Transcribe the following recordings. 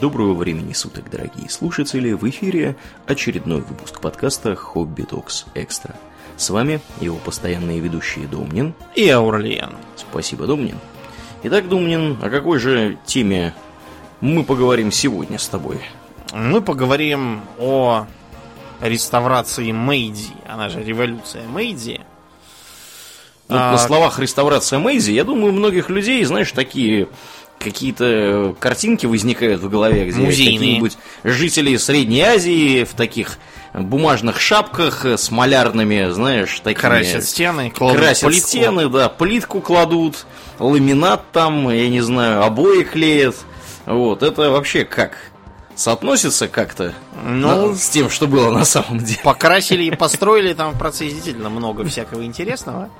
Доброго времени суток, дорогие слушатели! В эфире очередной выпуск подкаста «Хобби Токс Экстра». С вами его постоянные ведущие Домнин и Аурлиен. Спасибо, Домнин. Итак, Домнин, о какой же теме мы поговорим сегодня с тобой? Мы поговорим о реставрации Мэйди, она же революция Мэйди. Ну, а... На словах реставрация Мэйди, я думаю, у многих людей, знаешь, такие какие-то картинки возникают в голове, где какие-нибудь жители Средней Азии в таких бумажных шапках с малярными, знаешь, такими... Красят стены, кладут Красят плитку. стены, да, плитку кладут, ламинат там, я не знаю, обои клеят. Вот, это вообще как? Соотносится как-то ну, с тем, что было на самом деле? Покрасили и построили там в процессе действительно много всякого интересного.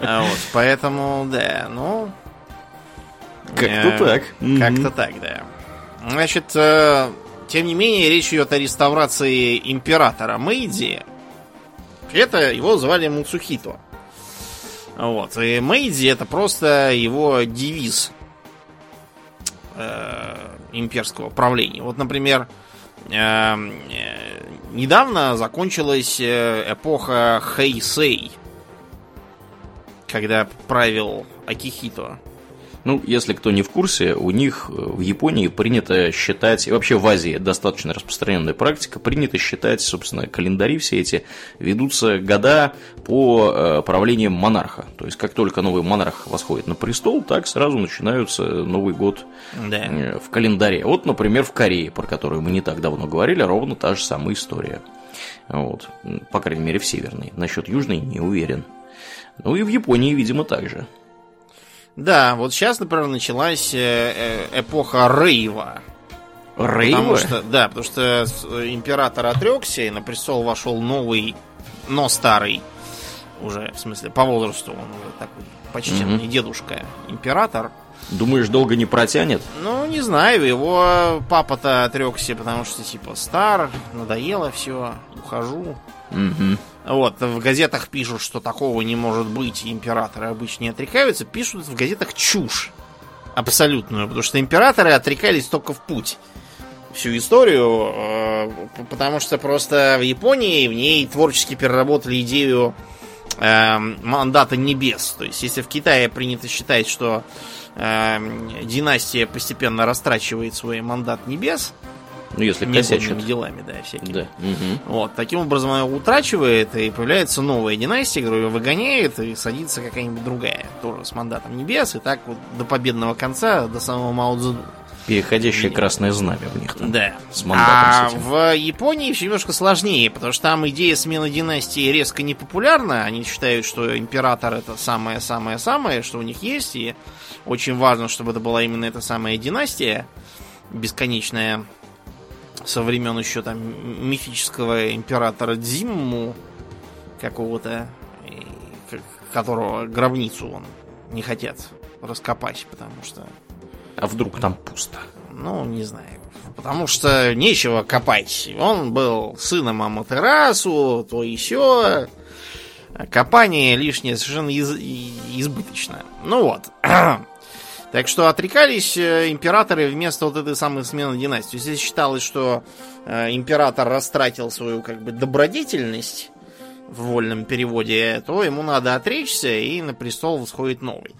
Вот, поэтому, да, ну, как-то э, так. Как-то так, да. Значит, э, тем не менее, речь идет о реставрации императора Мэйди. Это его звали Муцухито. Вот. И Мэйди это просто его девиз э, имперского правления. Вот, например, э, недавно закончилась эпоха Хэйсэй, когда правил Акихито. Ну, если кто не в курсе, у них э, в Японии принято считать, и вообще в Азии достаточно распространенная практика, принято считать, собственно, календари все эти ведутся года по э, правлению монарха. То есть, как только новый монарх восходит на престол, так сразу начинаются Новый год да. Э, в календаре. Вот, например, в Корее, про которую мы не так давно говорили, ровно та же самая история. Вот. По крайней мере, в Северной. Насчет Южной не уверен. Ну и в Японии, видимо, так же. Да, вот сейчас, например, началась э, э, эпоха Рейва. Рейва? Потому что, да, потому что император отрекся, и на престол вошел новый, но старый, уже, в смысле, по возрасту, он уже такой почтенный угу. дедушка император. Думаешь, долго не протянет? Ну, не знаю, его папа-то отрекся, потому что, типа, стар, надоело все, ухожу. Вот, в газетах пишут, что такого не может быть, императоры обычно не отрекаются, пишут в газетах чушь абсолютную, потому что императоры отрекались только в путь всю историю, э, потому что просто в Японии в ней творчески переработали идею э, мандата небес. То есть, если в Китае принято считать, что э, династия постепенно растрачивает свой мандат небес, ну, если косячит. делами, да, всякими. Да. Угу. Вот, таким образом она утрачивает, и появляется новая династия, которая ее выгоняет, и садится какая-нибудь другая, тоже с мандатом небес, и так вот до победного конца, до самого Мао Цзэдуна. Переходящее красное знамя в них там. Да. С мандатом а с этим. в Японии все немножко сложнее, потому что там идея смены династии резко не популярна. Они считают, что император это самое-самое-самое, что у них есть, и очень важно, чтобы это была именно эта самая династия бесконечная со времен еще там мифического императора Дзимму какого-то, которого гробницу он не хотят раскопать, потому что... А вдруг там пусто? Ну, не знаю. Потому что нечего копать. Он был сыном Аматерасу, то и все. Копание лишнее совершенно из... избыточно. Ну вот. Так что отрекались э, императоры вместо вот этой самой смены династии. Если считалось, что э, император растратил свою как бы добродетельность в вольном переводе, то ему надо отречься, и на престол восходит новый.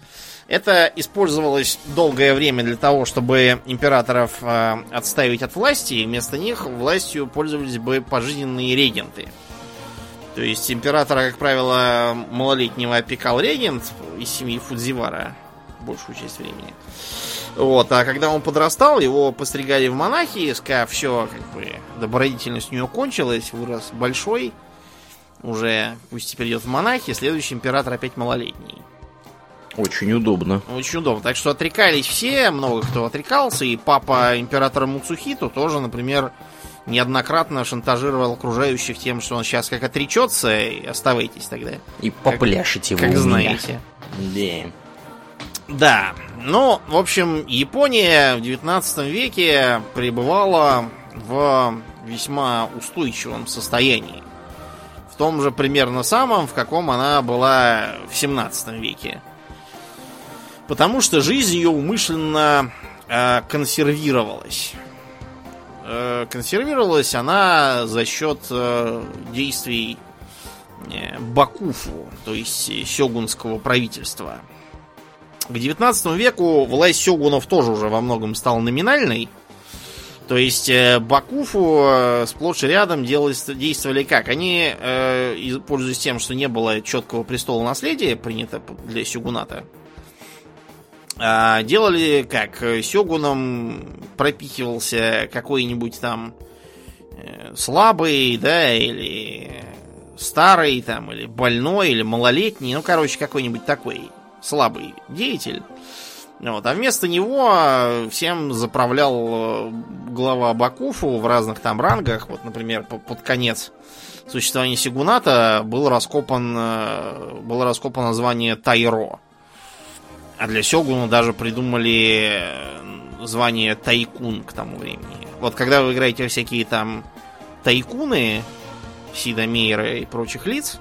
Это использовалось долгое время для того, чтобы императоров э, отставить от власти, и вместо них властью пользовались бы пожизненные регенты. То есть императора, как правило, малолетнего опекал регент из семьи Фудзивара, большую часть времени. Вот, а когда он подрастал, его постригали в монахи, сказав, все, как бы, добродетельность у него кончилась, вырос большой, уже пусть теперь идет в монахи, следующий император опять малолетний. Очень удобно. Очень удобно. Так что отрекались все, много кто отрекался, и папа императора Муцухиту тоже, например, неоднократно шантажировал окружающих тем, что он сейчас как отречется, и оставайтесь тогда. И попляшите как, вы Как знаете. Да. Да, ну, в общем, Япония в 19 веке пребывала в весьма устойчивом состоянии. В том же примерно самом, в каком она была в 17 веке. Потому что жизнь ее умышленно э, консервировалась. Э, консервировалась она за счет э, действий э, Бакуфу, то есть сёгунского правительства. К 19 веку власть сёгунов тоже уже во многом стала номинальной. То есть э, Бакуфу э, сплошь и рядом делались, действовали как? Они, э, пользуясь тем, что не было четкого престола наследия, принято для сёгуната, э, делали как? Сёгуном пропихивался какой-нибудь там слабый, да, или старый, там, или больной, или малолетний, ну, короче, какой-нибудь такой слабый деятель. Вот. А вместо него всем заправлял э, глава Бакуфу в разных там рангах. Вот, например, под конец существования Сигуната был раскопан, э, было раскопано звание Тайро. А для Сёгуна даже придумали э, звание Тайкун к тому времени. Вот когда вы играете всякие там тайкуны, Сида Мейра и прочих лиц,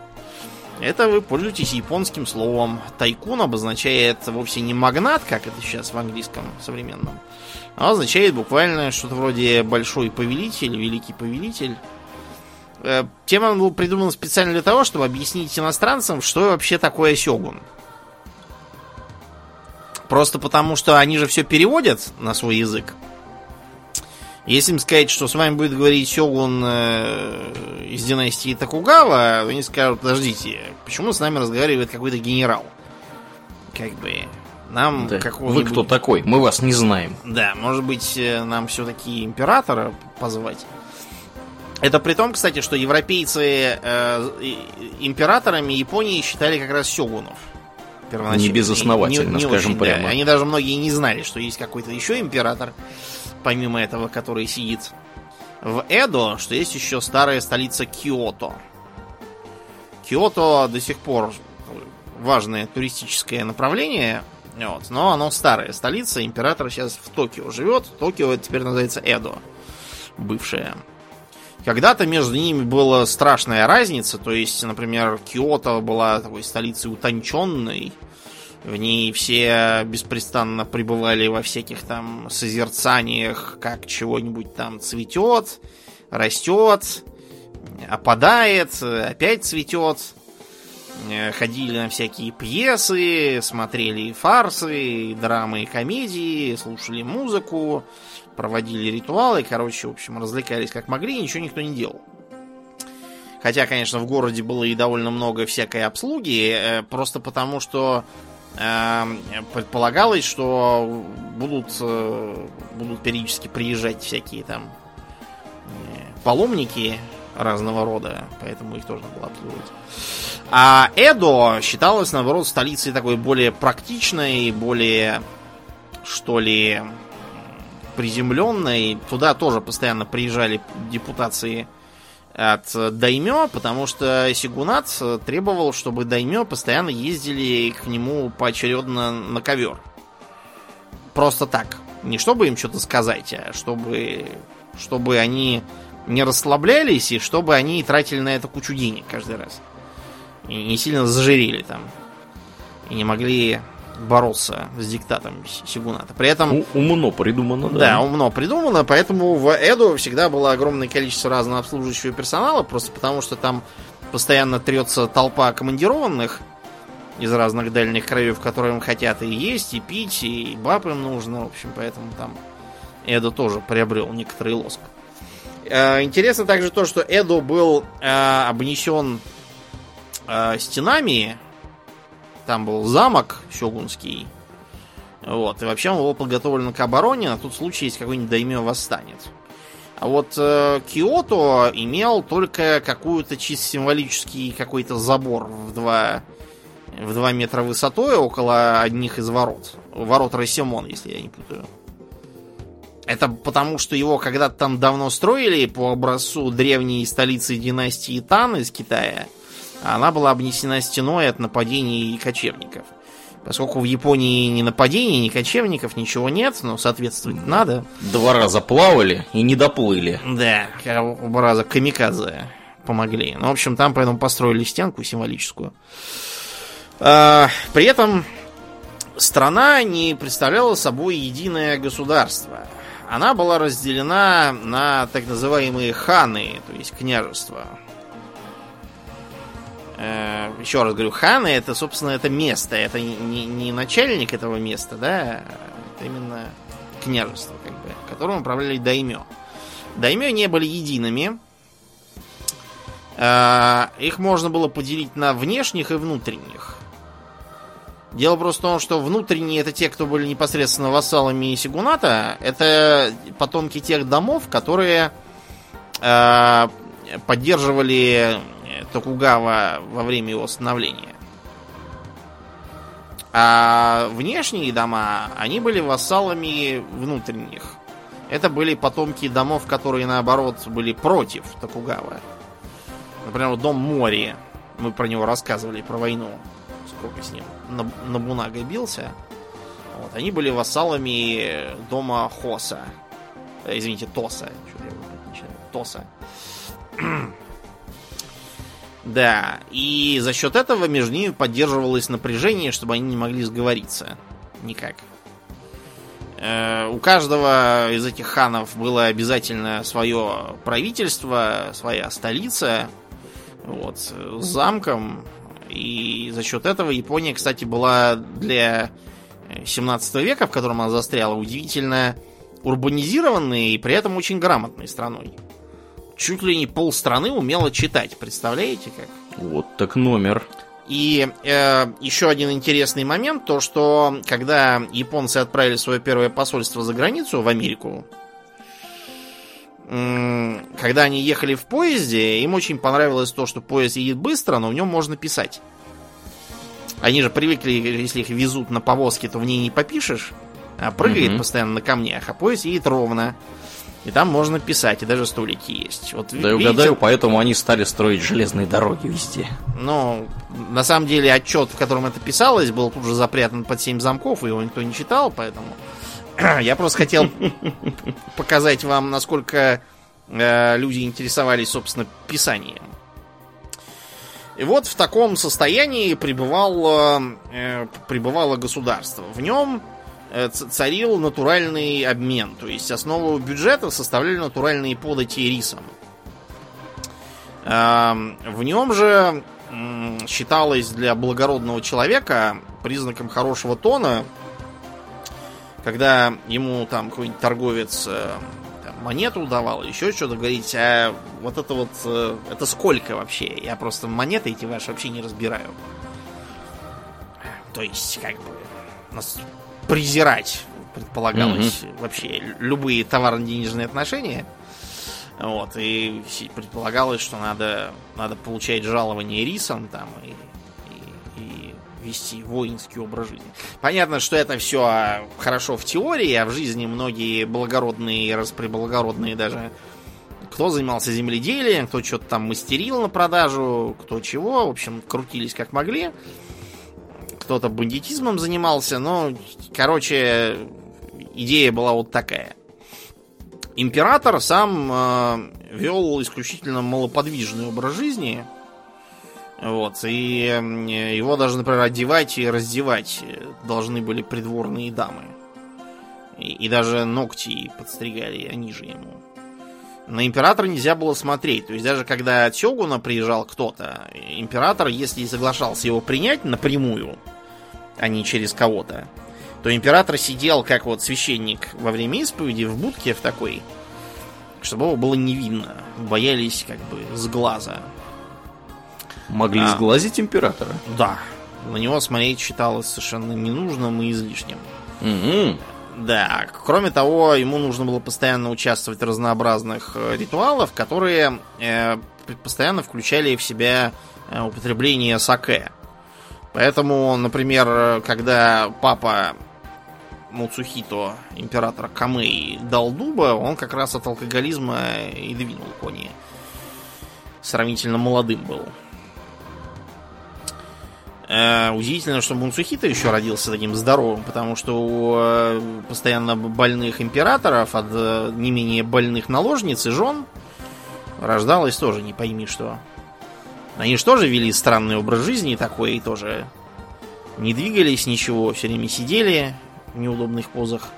это вы пользуетесь японским словом. Тайкун обозначает вовсе не магнат, как это сейчас в английском современном, а означает буквально что-то вроде большой повелитель, великий повелитель. Э, тема был придуман специально для того, чтобы объяснить иностранцам, что вообще такое сёгун. Просто потому, что они же все переводят на свой язык. Если им сказать, что с вами будет говорить Сёгун э, из династии Токугава, они скажут, подождите, почему с нами разговаривает какой-то генерал? Как бы, нам да. Вы кто такой? Мы вас не знаем. Да, может быть, э, нам все-таки императора позвать? Это при том, кстати, что европейцы э, императорами Японии считали как раз сёгунов. Не безосновательно, не, не скажем очень, прямо. Да. Они даже многие не знали, что есть какой-то еще император помимо этого, который сидит в Эдо, что есть еще старая столица Киото. Киото до сих пор важное туристическое направление, вот, но оно старая столица, император сейчас в Токио живет. Токио теперь называется Эдо, бывшая. Когда-то между ними была страшная разница, то есть, например, Киото была такой столицей утонченной, в ней все беспрестанно пребывали во всяких там созерцаниях, как чего-нибудь там цветет, растет, опадает, опять цветет. Ходили на всякие пьесы, смотрели фарсы, драмы, комедии, слушали музыку, проводили ритуалы. Короче, в общем, развлекались как могли, ничего никто не делал. Хотя, конечно, в городе было и довольно много всякой обслуги, э, просто потому что предполагалось, что будут, э, будут периодически приезжать всякие там э, паломники разного рода, поэтому их тоже надо было обслуживать. А Эдо считалось, наоборот, столицей такой более практичной, более, что ли, приземленной. Туда тоже постоянно приезжали депутации от Даймё, потому что Сигунат требовал, чтобы Даймё постоянно ездили к нему поочередно на ковер. Просто так. Не чтобы им что-то сказать, а чтобы, чтобы они не расслаблялись и чтобы они тратили на это кучу денег каждый раз. И не сильно зажирели там. И не могли боролся с диктатом Сигуната. При этом... Умно придумано, да. Да, умно придумано, поэтому в Эду всегда было огромное количество разного обслуживающего персонала, просто потому что там постоянно трется толпа командированных из разных дальних краев, которые им хотят и есть, и пить, и баб им нужно, в общем, поэтому там Эду тоже приобрел некоторый лоск. Э, интересно также то, что Эду был э, обнесен э, стенами, там был замок Сёгунский. Вот. И вообще он был подготовлен к обороне, на тот случай, если какой-нибудь даймё восстанет. А вот э, Киото имел только какую-то чисто символический какой-то забор в 2, в 2 метра высотой около одних из ворот. Ворот Росимон, если я не путаю. Это потому, что его когда-то там давно строили по образцу древней столицы династии Тан из Китая – она была обнесена стеной от нападений кочевников. Поскольку в Японии ни нападений, ни кочевников, ничего нет, но соответствовать надо. Два раза плавали и не доплыли. Да, оба раза камикадзе помогли. Ну, в общем, там поэтому построили стенку символическую. А, при этом страна не представляла собой единое государство. Она была разделена на так называемые ханы, то есть княжества. Э, еще раз говорю, ханы это, собственно, это место. Это не, не начальник этого места, да, это именно княжество, как бы, которым управляли даймё. Даймё не были едиными. Э, их можно было поделить на внешних и внутренних. Дело просто в том, что внутренние это те, кто были непосредственно вассалами Сигуната, это потомки тех домов, которые э, поддерживали Токугава во время его становления. А внешние дома, они были вассалами внутренних. Это были потомки домов, которые, наоборот, были против Токугава. Например, дом Мори. Мы про него рассказывали, про войну. Сколько с ним на Набунага бился. Вот, они были вассалами дома Хоса. Э, извините, Тоса. Тоса. Да, и за счет этого между ними поддерживалось напряжение, чтобы они не могли сговориться. Никак. Э, у каждого из этих ханов было обязательно свое правительство, своя столица, вот, с замком. И за счет этого Япония, кстати, была для 17 века, в котором она застряла, удивительно урбанизированной и при этом очень грамотной страной чуть ли не полстраны умела читать. Представляете как? Вот так номер. И э, еще один интересный момент, то что когда японцы отправили свое первое посольство за границу в Америку, э, когда они ехали в поезде, им очень понравилось то, что поезд едет быстро, но в нем можно писать. Они же привыкли, если их везут на повозке, то в ней не попишешь, а прыгает угу. постоянно на камнях, а поезд едет ровно. И там можно писать, и даже столики есть. Вот, да, видите, угадаю, поэтому они стали строить железные дороги везде. Ну, на самом деле, отчет, в котором это писалось, был тут же запрятан под семь замков, и его никто не читал, поэтому... Я просто хотел показать вам, насколько э, люди интересовались, собственно, писанием. И вот в таком состоянии пребывало, э, пребывало государство. В нем царил натуральный обмен. То есть основу бюджета составляли натуральные подати рисом. В нем же считалось для благородного человека признаком хорошего тона, когда ему там какой-нибудь торговец э, там, монету давал, еще что-то говорить, а вот это вот, э, это сколько вообще? Я просто монеты эти ваши вообще не разбираю. То есть, как бы, презирать, предполагалось, mm-hmm. вообще любые товарно-денежные отношения. Вот, и предполагалось, что надо, надо получать жалование рисом там и, и, и вести воинский образ жизни. Понятно, что это все хорошо в теории, а в жизни многие благородные, распреблагородные даже кто занимался земледелием, кто что-то там мастерил на продажу, кто чего, в общем, крутились как могли кто-то бандитизмом занимался, но, короче, идея была вот такая. Император сам э, вел исключительно малоподвижный образ жизни. Вот, и э, его даже, например, одевать и раздевать должны были придворные дамы. И, и даже ногти подстригали они же ему. На императора нельзя было смотреть. То есть даже когда от Сёгуна приезжал кто-то, император, если соглашался его принять напрямую, а не через кого-то, то император сидел как вот священник во время исповеди в будке в такой, чтобы его было не видно. Боялись как бы с глаза. Могли а, сглазить императора? Да. На него смотреть считалось совершенно ненужным и излишним. Угу. Да, кроме того, ему нужно было постоянно участвовать в разнообразных э, ритуалах, которые э, постоянно включали в себя э, употребление саке. Поэтому, например, когда папа Муцухито, император Камэй, дал дуба, он как раз от алкоголизма и двинул кони. Сравнительно молодым был. Э, удивительно, что Мунсухита еще родился таким здоровым, потому что у э, постоянно больных императоров от э, не менее больных наложниц и жен рождалось тоже не пойми что. Они же тоже вели странный образ жизни такой, и тоже Не двигались, ничего, все время сидели в неудобных позах.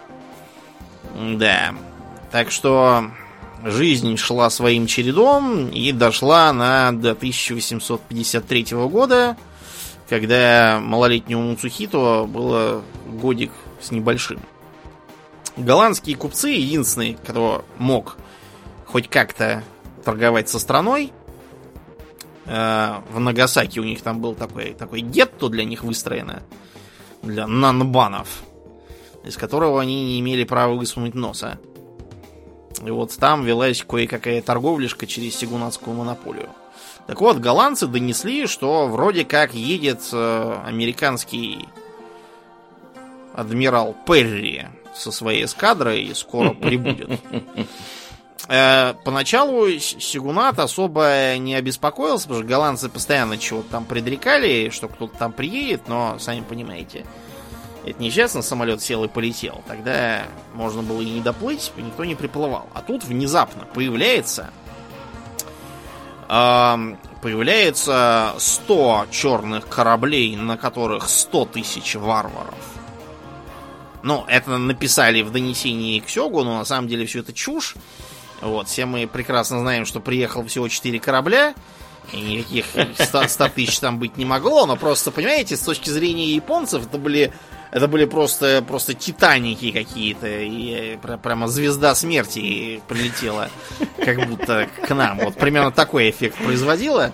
Да. Так что жизнь шла своим чередом и дошла она до 1853 года, когда малолетнему Муцухито было годик с небольшим. Голландские купцы, единственные, кто мог хоть как-то торговать со страной, в Нагасаки у них там был такой, такой гетто для них выстроено, для нанбанов, из которого они не имели права высунуть носа. И вот там велась кое-какая торговляшка через сигунатскую монополию. Так вот, голландцы донесли, что вроде как едет э, американский адмирал Перри со своей эскадрой и скоро прибудет. Э, поначалу Сигунат особо не обеспокоился, потому что голландцы постоянно чего-то там предрекали, что кто-то там приедет, но, сами понимаете, это нечестно, самолет сел и полетел. Тогда можно было и не доплыть, никто не приплывал. А тут внезапно появляется появляется 100 черных кораблей, на которых 100 тысяч варваров. Ну, это написали в донесении к Сёгу, но на самом деле все это чушь. Вот, все мы прекрасно знаем, что приехал всего 4 корабля, и никаких 100, 100 тысяч там быть не могло, но просто, понимаете, с точки зрения японцев, это были это были просто, просто титаники какие-то. И прямо звезда смерти прилетела, как будто к нам. Вот примерно такой эффект производила.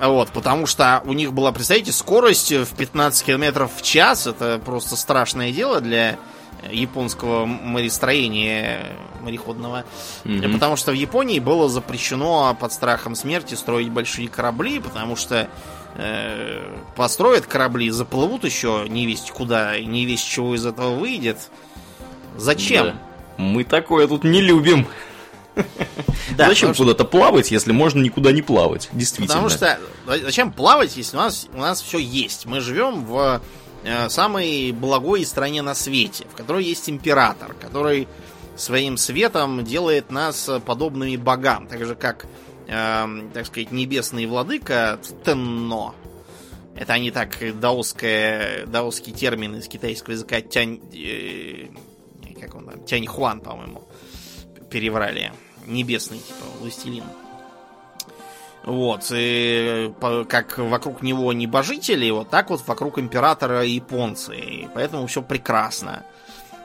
Вот, потому что у них была, представляете, скорость в 15 километров в час. Это просто страшное дело для японского морестроения мореходного. Mm-hmm. Потому что в Японии было запрещено под страхом смерти строить большие корабли, потому что э, построят корабли, заплывут еще не весть куда, и не весть чего из этого выйдет. Зачем? Да. Мы такое тут не любим. Да, зачем куда-то плавать, если можно никуда не плавать? Действительно. Потому что зачем плавать, если у нас, у нас все есть? Мы живем в э, самой благой стране на свете, в которой есть император, который своим светом делает нас подобными богам, так же как э, так сказать, небесный владыка Тенно. Это они так даосское, даосский термин из китайского языка тянь... Э, как он там? Тянь Хуан, по-моему, переврали. Небесный, типа, властелин. Вот, и как вокруг него небожители, вот так вот вокруг императора японцы. И поэтому все прекрасно.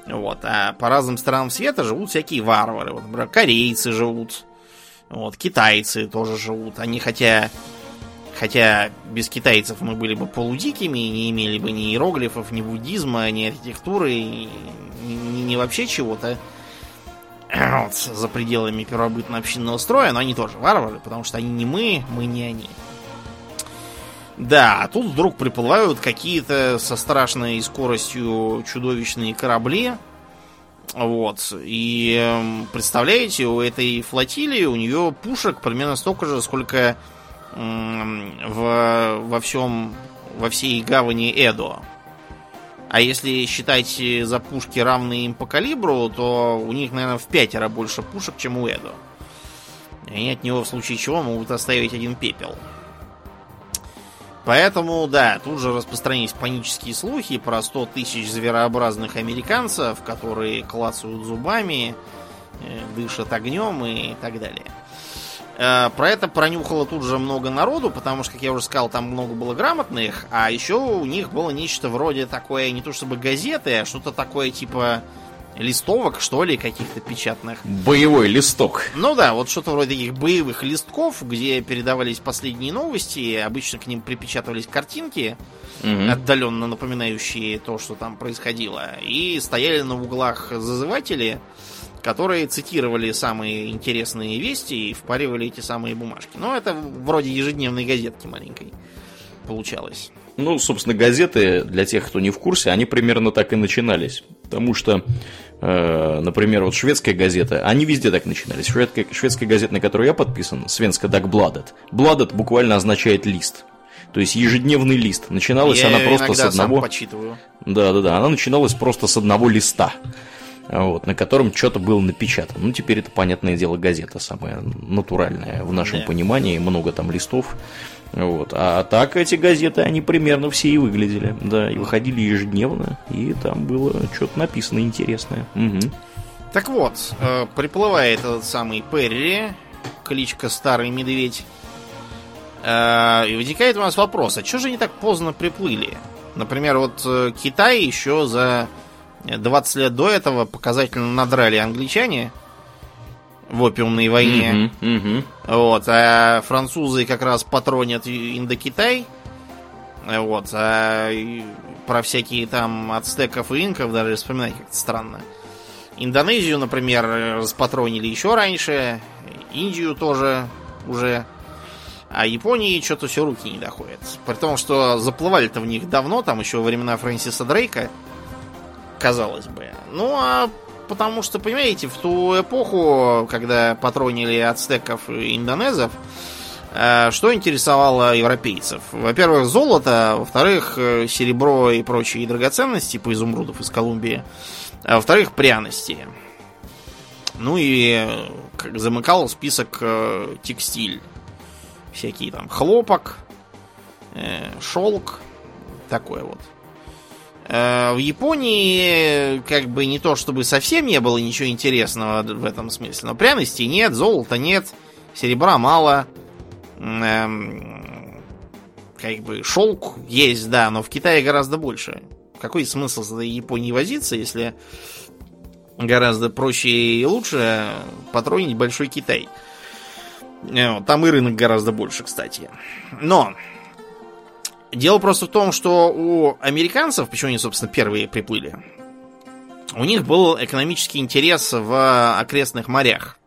Вот, а по разным странам света живут всякие варвары. Вот, например, корейцы живут, вот, китайцы тоже живут. Они хотя... Хотя без китайцев мы были бы полудикими, не имели бы ни иероглифов, ни буддизма, ни архитектуры, ни, ни, ни вообще чего-то за пределами первобытно-общинного строя, но они тоже варвары, потому что они не мы, мы не они. Да, а тут вдруг приплывают какие-то со страшной скоростью чудовищные корабли, вот. И эм, представляете, у этой флотилии у нее пушек примерно столько же, сколько в, во всем во всей гавани Эдо. А если считать за пушки равные им по калибру, то у них, наверное, в пятеро больше пушек, чем у Эдо. И они от него в случае чего могут оставить один пепел. Поэтому, да, тут же распространились панические слухи про 100 тысяч зверообразных американцев, которые клацают зубами, э, дышат огнем и так далее. Э, про это пронюхало тут же много народу, потому что, как я уже сказал, там много было грамотных, а еще у них было нечто вроде такое, не то чтобы газеты, а что-то такое типа листовок, что ли, каких-то печатных. Боевой листок. Ну да, вот что-то вроде таких боевых листков, где передавались последние новости, обычно к ним припечатывались картинки, угу. отдаленно напоминающие то, что там происходило, и стояли на углах зазыватели, которые цитировали самые интересные вести и впаривали эти самые бумажки. Ну, это вроде ежедневной газетки маленькой получалось. Ну, собственно, газеты, для тех, кто не в курсе, они примерно так и начинались. Потому что Э, например, вот шведская газета, они везде так начинались. Шведская, шведская газета, на которую я подписан, Свенска Дагбладет. Бладет буквально означает лист. То есть ежедневный лист. Начиналась я она просто с одного. Сам почитываю. Да, да, да. Она начиналась просто с одного листа. Вот, на котором что-то было напечатано. Ну, теперь это, понятное дело, газета самая натуральная в нашем да. понимании, много там листов. Вот. А так эти газеты, они примерно все и выглядели, да, и выходили ежедневно, и там было что-то написано интересное. Угу. Так вот, э, приплывает этот самый Перри, кличка Старый Медведь, э, и возникает у нас вопрос, а что же они так поздно приплыли? Например, вот э, Китай еще за 20 лет до этого показательно надрали англичане в опиумной войне. Mm-hmm, mm-hmm. Вот, а французы как раз патронят Индокитай. Вот, а про всякие там ацтеков и инков даже вспоминать как-то странно. Индонезию, например, распатронили еще раньше. Индию тоже уже. А Японии что-то все руки не доходят. При том, что заплывали-то в них давно, там еще во времена Фрэнсиса Дрейка, казалось бы. Ну, а потому что, понимаете, в ту эпоху, когда патронили ацтеков и индонезов, э, что интересовало европейцев? Во-первых, золото, во-вторых, э, серебро и прочие драгоценности, типа изумрудов из Колумбии, а во-вторых, пряности. Ну и как замыкал список э, текстиль всякие там хлопок, э, шелк, такое вот. Э, в Японии как бы не то чтобы совсем не было ничего интересного в этом смысле, но пряности нет, золота нет, серебра мало, эм, как бы шелк есть, да, но в Китае гораздо больше. Какой смысл за Японии возиться, если гораздо проще и лучше патронить большой Китай? Э, там и рынок гораздо больше, кстати. Но дело просто в том, что у американцев, почему они, собственно, первые приплыли, у них был экономический интерес в окрестных морях.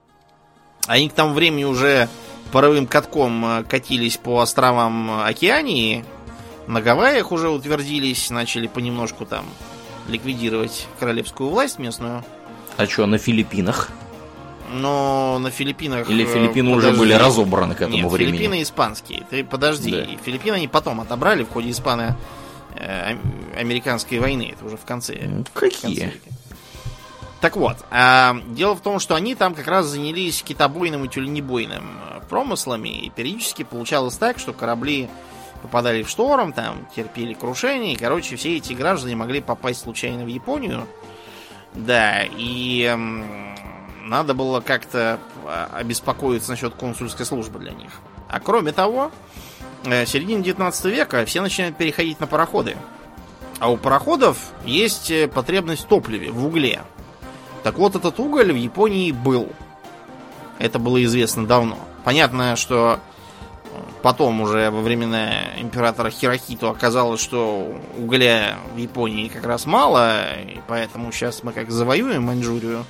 Они к тому времени уже паровым катком э, катились по островам Океании, на Гавайях уже утвердились, начали понемножку там ликвидировать королевскую власть местную. А что, на Филиппинах? Но на Филиппинах... Или Филиппины подожди. уже были разобраны к этому Нет, времени? Филиппины испанские. Ты подожди. Да. Филиппины они потом отобрали в ходе испано-американской войны. Это уже в конце. Какие? В конце так вот, а, дело в том, что они там как раз занялись китобойным и тюленебойным э, промыслами, и периодически получалось так, что корабли попадали в шторм, там терпели крушение, и, короче, все эти граждане могли попасть случайно в Японию. Да, и надо было как-то а, обеспокоиться насчет консульской службы для них. А кроме того, э, в середине 19 века все начинают переходить на пароходы. А у пароходов есть э, потребность в топливе, в угле. Так вот, этот уголь в Японии был. Это было известно давно. Понятно, что э, потом уже во времена императора Хирохито оказалось, что угля в Японии как раз мало, и поэтому сейчас мы как завоюем Маньчжурию,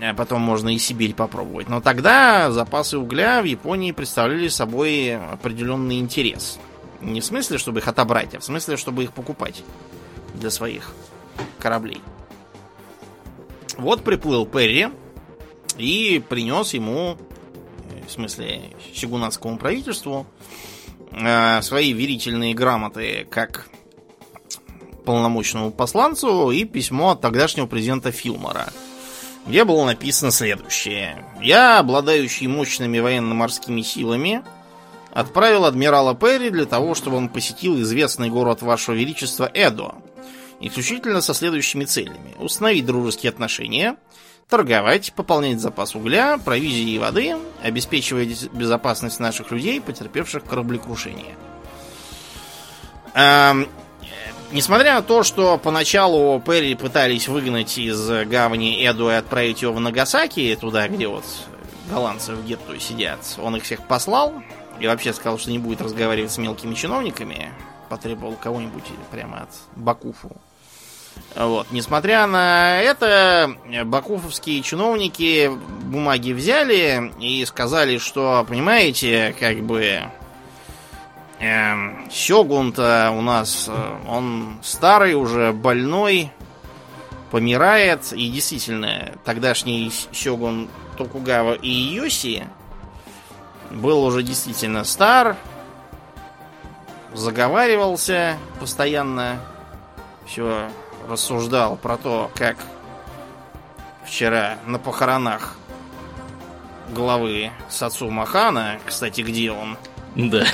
а потом можно и Сибирь попробовать. Но тогда запасы угля в Японии представляли собой определенный интерес. Не в смысле, чтобы их отобрать, а в смысле, чтобы их покупать для своих кораблей. Вот приплыл Перри и принес ему, в смысле, сигунатскому правительству, э, свои верительные грамоты как полномочному посланцу и письмо от тогдашнего президента Филмора – где было написано следующее. «Я, обладающий мощными военно-морскими силами, отправил адмирала Перри для того, чтобы он посетил известный город Вашего Величества Эдо, исключительно со следующими целями. Установить дружеские отношения, торговать, пополнять запас угля, провизии и воды, обеспечивать безопасность наших людей, потерпевших кораблекрушение. Несмотря на то, что поначалу Перри пытались выгнать из гавани Эду и отправить его в Нагасаки, туда, где вот голландцы в гетту сидят, он их всех послал и вообще сказал, что не будет разговаривать с мелкими чиновниками, потребовал кого-нибудь прямо от Бакуфу. Вот. Несмотря на это, бакуфовские чиновники бумаги взяли и сказали, что, понимаете, как бы Эм, Сёгун-то у нас, э, он старый, уже больной, помирает. И действительно, тогдашний Сёгун Токугава и Йоси был уже действительно стар, заговаривался постоянно, все рассуждал про то, как вчера на похоронах главы Сацу Махана. Кстати, где он? Да.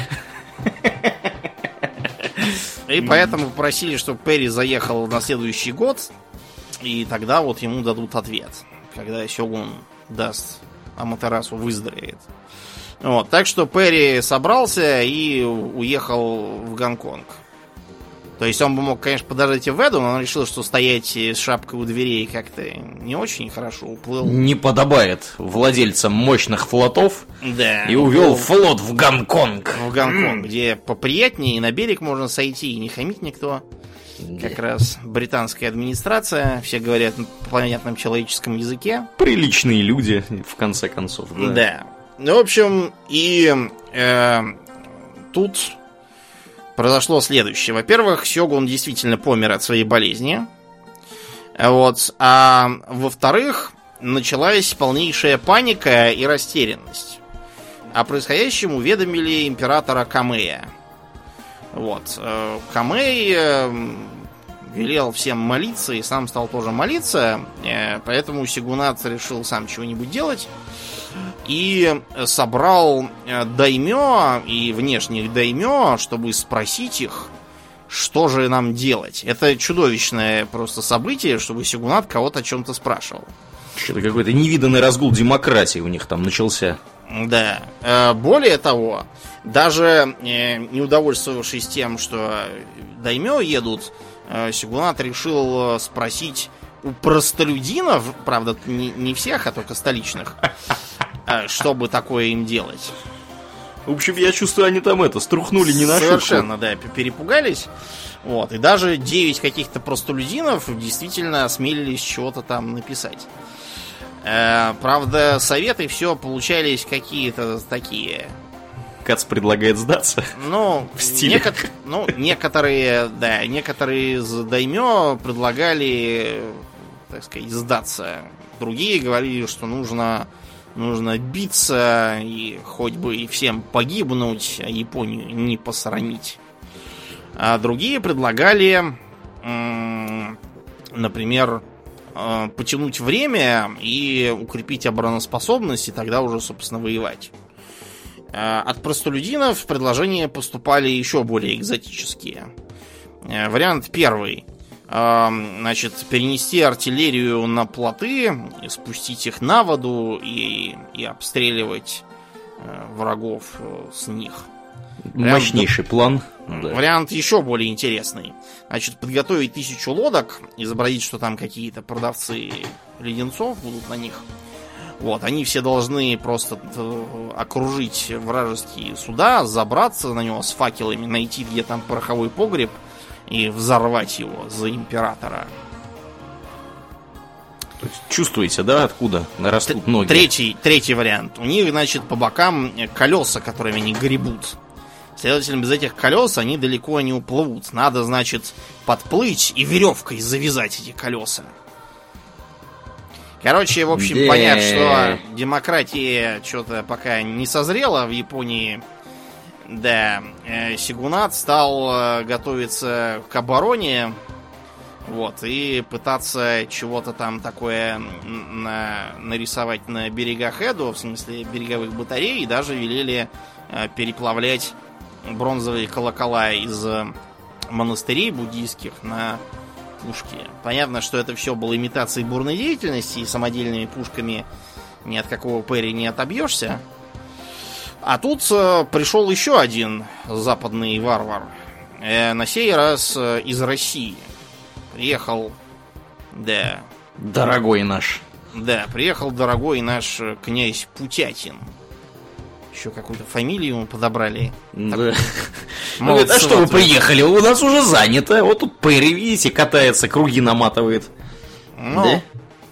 И поэтому попросили, чтобы Перри заехал на следующий год, и тогда вот ему дадут ответ, когда Сёгун даст Аматерасу выздоровеет. Вот, так что Перри собрался и уехал в Гонконг. То есть он бы мог, конечно, подождать и в Эду, но он решил, что стоять с шапкой у дверей как-то не очень хорошо уплыл. Не подобает владельцам мощных флотов Да. и увел флот в Гонконг. в Гонконг, где поприятнее, и на берег можно сойти, и не хамить никто. Как раз британская администрация, все говорят на понятном человеческом языке. Приличные люди, в конце концов. Да. Да. Ну, в общем, и э, тут произошло следующее. Во-первых, Сёгун действительно помер от своей болезни. Вот. А во-вторых, началась полнейшая паника и растерянность. О происходящем уведомили императора Камея. Вот. э, Камей э, велел всем молиться и сам стал тоже молиться, э, поэтому Сигунат решил сам чего-нибудь делать и собрал э, даймё и внешних даймё, чтобы спросить их, что же нам делать. Это чудовищное просто событие, чтобы Сигунат кого-то о чем-то спрашивал. Что-то какой-то невиданный разгул демократии у них там начался. Да. Э, Более того, даже э, не удовольствовавшись тем, что даймё едут, э, Сигунат решил э, спросить у простолюдинов, правда, не, не всех, а только столичных, э, чтобы такое им делать. В общем, я чувствую, они там это, струхнули не на шутку. Совершенно, да, п- перепугались. Вот, и даже 9 каких-то простолюдинов действительно осмелились чего-то там написать. Э, правда, советы все получались какие-то такие. Кац предлагает сдаться. Ну, В стиле. некот- ну, некоторые, да, некоторые из даймё предлагали, так сказать, сдаться. Другие говорили, что нужно, нужно биться и хоть бы и всем погибнуть, а Японию не посрамить. А другие предлагали, например, э, потянуть время и укрепить обороноспособность, и тогда уже, собственно, воевать. Э, От простолюдинов предложения поступали еще более экзотические. Э, Вариант первый. Э, Значит, перенести артиллерию на плоты, спустить их на воду и, и обстреливать э, врагов э, с них. Мощнейший план. Да. Вариант еще более интересный. Значит, подготовить тысячу лодок, изобразить, что там какие-то продавцы леденцов будут на них. Вот, они все должны просто э, окружить вражеские суда, забраться на него с факелами, найти где там пороховой погреб и взорвать его за императора. Чувствуете, да, откуда растут ноги? Третий, третий вариант. У них, значит, по бокам колеса, которыми они гребут. Следовательно, без этих колес они далеко не уплывут. Надо, значит, подплыть и веревкой завязать эти колеса. Короче, в общем, понятно, что демократия что-то пока не созрела в Японии. Да, э, Сигунат стал э, готовиться к обороне. Вот, и пытаться чего-то там такое на- нарисовать на берегах Эду, в смысле береговых батарей, и даже велели э, переплавлять бронзовые колокола из э, монастырей буддийских на пушки. Понятно, что это все было имитацией бурной деятельности, и самодельными пушками ни от какого Перри не отобьешься. А тут э, пришел еще один западный варвар. Э, на сей раз э, из России. Приехал, да, Дорогой наш. да, приехал дорогой наш князь Путятин. Еще какую-то фамилию ему подобрали. Да. Говорит, а что вы приехали? У нас уже занято. Вот тут Перри, видите, катается, круги наматывает. Ну, Да?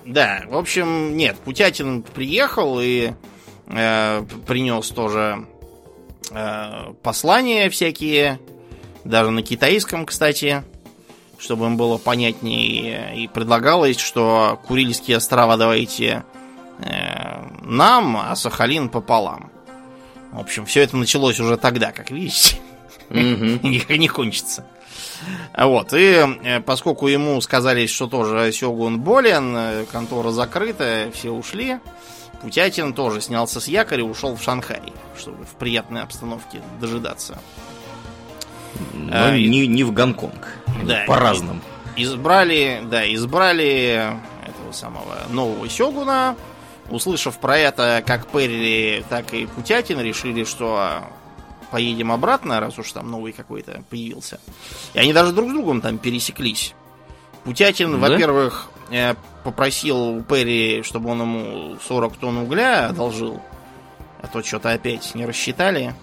да? в общем, нет, Путятин приехал и э, принес тоже э, послания всякие, даже на китайском, кстати, чтобы им было понятнее. И предлагалось, что Курильские острова давайте э, нам, а Сахалин пополам. В общем, все это началось уже тогда, как видите. Никак не кончится. Вот, и э, поскольку ему сказали, что тоже Сёгун болен, э, контора закрыта, все ушли, Путятин тоже снялся с якоря и ушел в Шанхай, чтобы в приятной обстановке дожидаться. Но А, и- не, не в Гонконг. Да, По-разному. Избрали, да, избрали этого самого нового Сёгуна. Услышав про это, как Перри, так и Путятин решили, что поедем обратно, раз уж там новый какой-то появился. И они даже друг с другом там пересеклись. Путятин, Да? во-первых, э, попросил у Перри, чтобы он ему 40 тонн угля одолжил. А то что-то опять не рассчитали.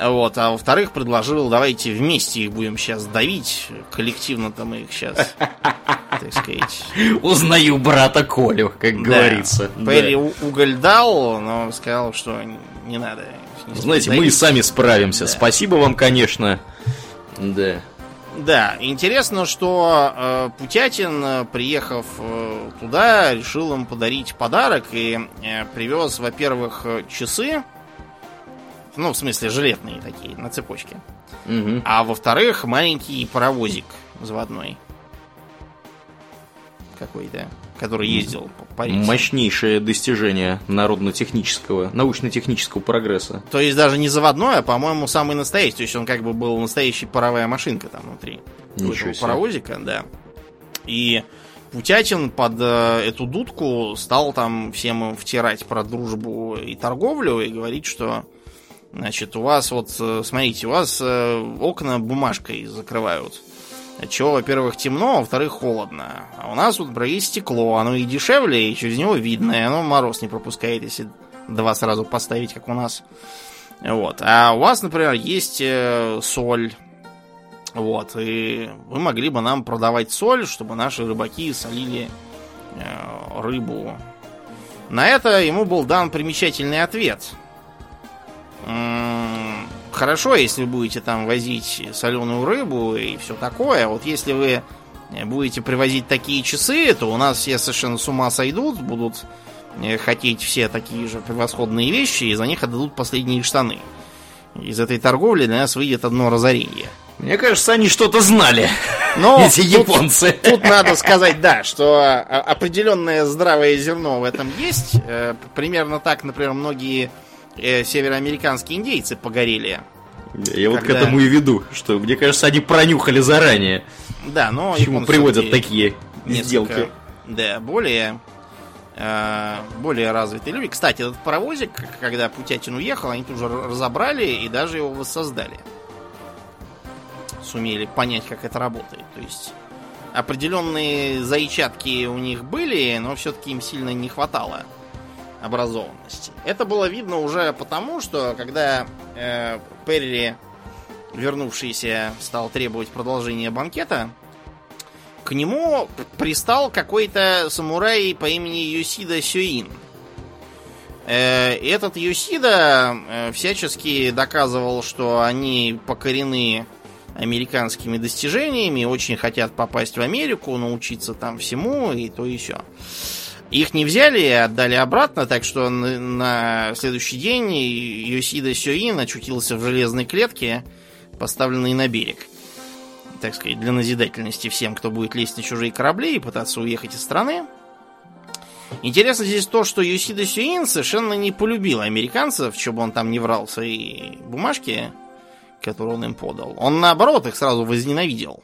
Вот, а во-вторых, предложил, давайте вместе их будем сейчас давить. Коллективно-то мы их сейчас, так сказать. Узнаю брата Колю, как Да. говорится. Перри Да. уголь дал, но сказал, что не надо. не Знаете, мы давить. сами справимся. Да. Спасибо вам, конечно. Да. Да, интересно, что э, Путятин, э, приехав э, туда, решил им подарить подарок и э, привез, во-первых, э, часы, ну, в смысле, жилетные такие, на цепочке, Мгм. а во-вторых, маленький паровозик заводной. Какой-то, который ездил по, рельсам. Мощнейшее достижение народно-технического, научно-технического прогресса. То есть даже не заводной, а, по-моему, самый настоящий. То есть он как бы был настоящий паровая машинка там внутри. Ничего себе. паровозика, да. И Путятин под э, эту дудку стал там всем им втирать про дружбу и торговлю и говорить, что значит, у вас вот, э, смотрите, у вас э, окна бумажкой закрывают. Чего, во-первых, темно, а во-вторых, холодно. А у нас например, есть стекло, оно и дешевле, и через него видно, и оно мороз не пропускает, если два сразу поставить, как у нас. Вот. А у вас, например, есть э, соль. Вот. И вы могли бы нам продавать соль, чтобы наши рыбаки солили э, рыбу. На это ему был дан примечательный ответ. М, Хорошо, если будете там возить соленую рыбу и все такое. Вот если вы будете привозить такие часы, то у нас все совершенно с ума сойдут, будут э, хотеть все такие же превосходные вещи, и за них отдадут последние штаны. Из этой торговли для нас выйдет одно разорение. Мне кажется, они что-то знали, Но эти тут- японцы. Тут надо сказать, да, что а, определенное здравое зерно в этом есть. Э, Примерно так, например, многие э, североамериканские индейцы погорели. Я вот к Когда- этому и веду, что, мне кажется, они пронюхали заранее, Да, но чему приводят такие несколько, сделки. Да, более э, более развитые люди. Кстати, этот паровозик, когда Путятин уехал, они тут же разобрали и даже его воссоздали. Сумели понять, как это работает. То есть определенные зайчатки у них были, но все-таки им сильно не хватало образованности. Это было видно уже потому, что когда э, Перри, вернувшийся, стал требовать продолжения банкета, к нему пристал какой-то самурай по имени Юсида Сюин. Э, этот Юсида э, всячески доказывал, что они покорены американскими достижениями, очень хотят попасть в Америку, научиться там всему и то и все. Их не взяли и отдали обратно, так что на, следующий день Йосида Сюин очутился в железной клетке, поставленной на берег. Так сказать, для назидательности всем, кто будет лезть на чужие корабли и пытаться уехать из страны. Интересно здесь то, что Йосида Сюин совершенно не полюбил американцев, чтобы он там не врал в свои бумажки, которые он им подал. Он, наоборот, их сразу возненавидел.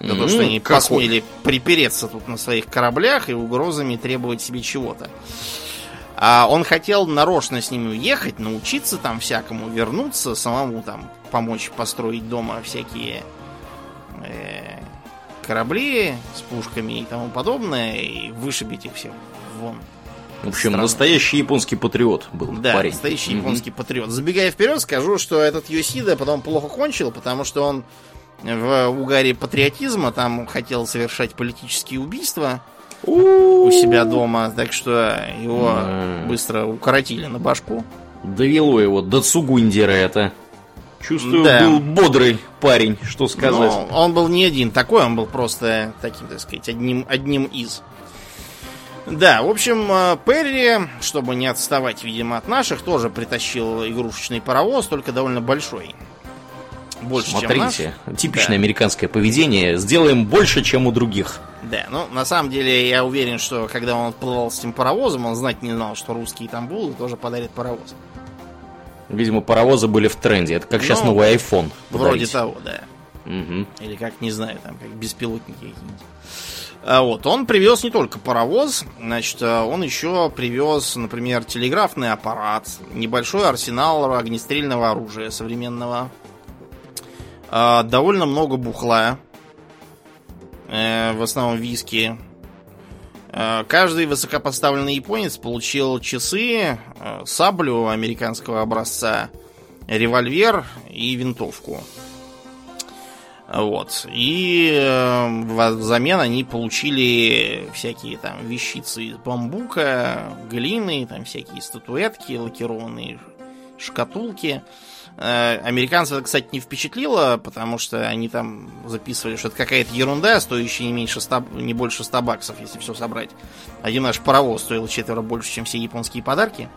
За то, что М, они какой. посмели припереться тут на своих кораблях и угрозами требовать себе чего-то. А он хотел нарочно с ними уехать, научиться там всякому, вернуться, самому там помочь построить дома всякие э, корабли с пушками и тому подобное, и вышибить их всех вон. В общем, Странно. настоящий японский патриот был Да, парень. настоящий Мгм. японский патриот. Забегая вперед, скажу, что этот Йосида потом плохо кончил, потому что он в угаре патриотизма там хотел совершать политические убийства у себя дома, так что его быстро укоротили на башку. Довело его до Цугундера это. Чувствую, Да. был бодрый парень, что сказать. Но он был не один такой, он был просто таким, так сказать, одним, одним из. Да, в общем, э, Перри, чтобы не отставать, видимо, от наших, тоже притащил игрушечный паровоз, только довольно большой. Больше, Смотрите, чем наш. типичное Да. американское поведение. Сделаем больше, чем у других. Да, ну на самом деле я уверен, что когда он отплывал с этим паровозом, он знать не знал, что русские там будут и тоже подарят паровоз. Видимо, паровозы были в тренде. Это как сейчас Ну, новый iPhone. Вроде подарить. того, да. Мгм. Или как, не знаю, там, как беспилотники какие-нибудь. А вот, он привез не только паровоз, значит, а он еще привез, например, телеграфный аппарат, небольшой арсенал огнестрельного оружия современного, довольно много бухла, э, в основном виски. Э, Каждый высокопоставленный японец получил часы, э, саблю американского образца, револьвер и винтовку. Вот. И взамен они получили всякие там вещицы из бамбука, глины, там всякие статуэтки, лакированные шкатулки. Э, Американцев это, кстати, не впечатлило, потому что они там записывали, что это какая-то ерунда, стоящая не меньше 100, не больше 100 баксов, если все собрать. Один наш паровоз стоил четверо больше, чем все японские подарки.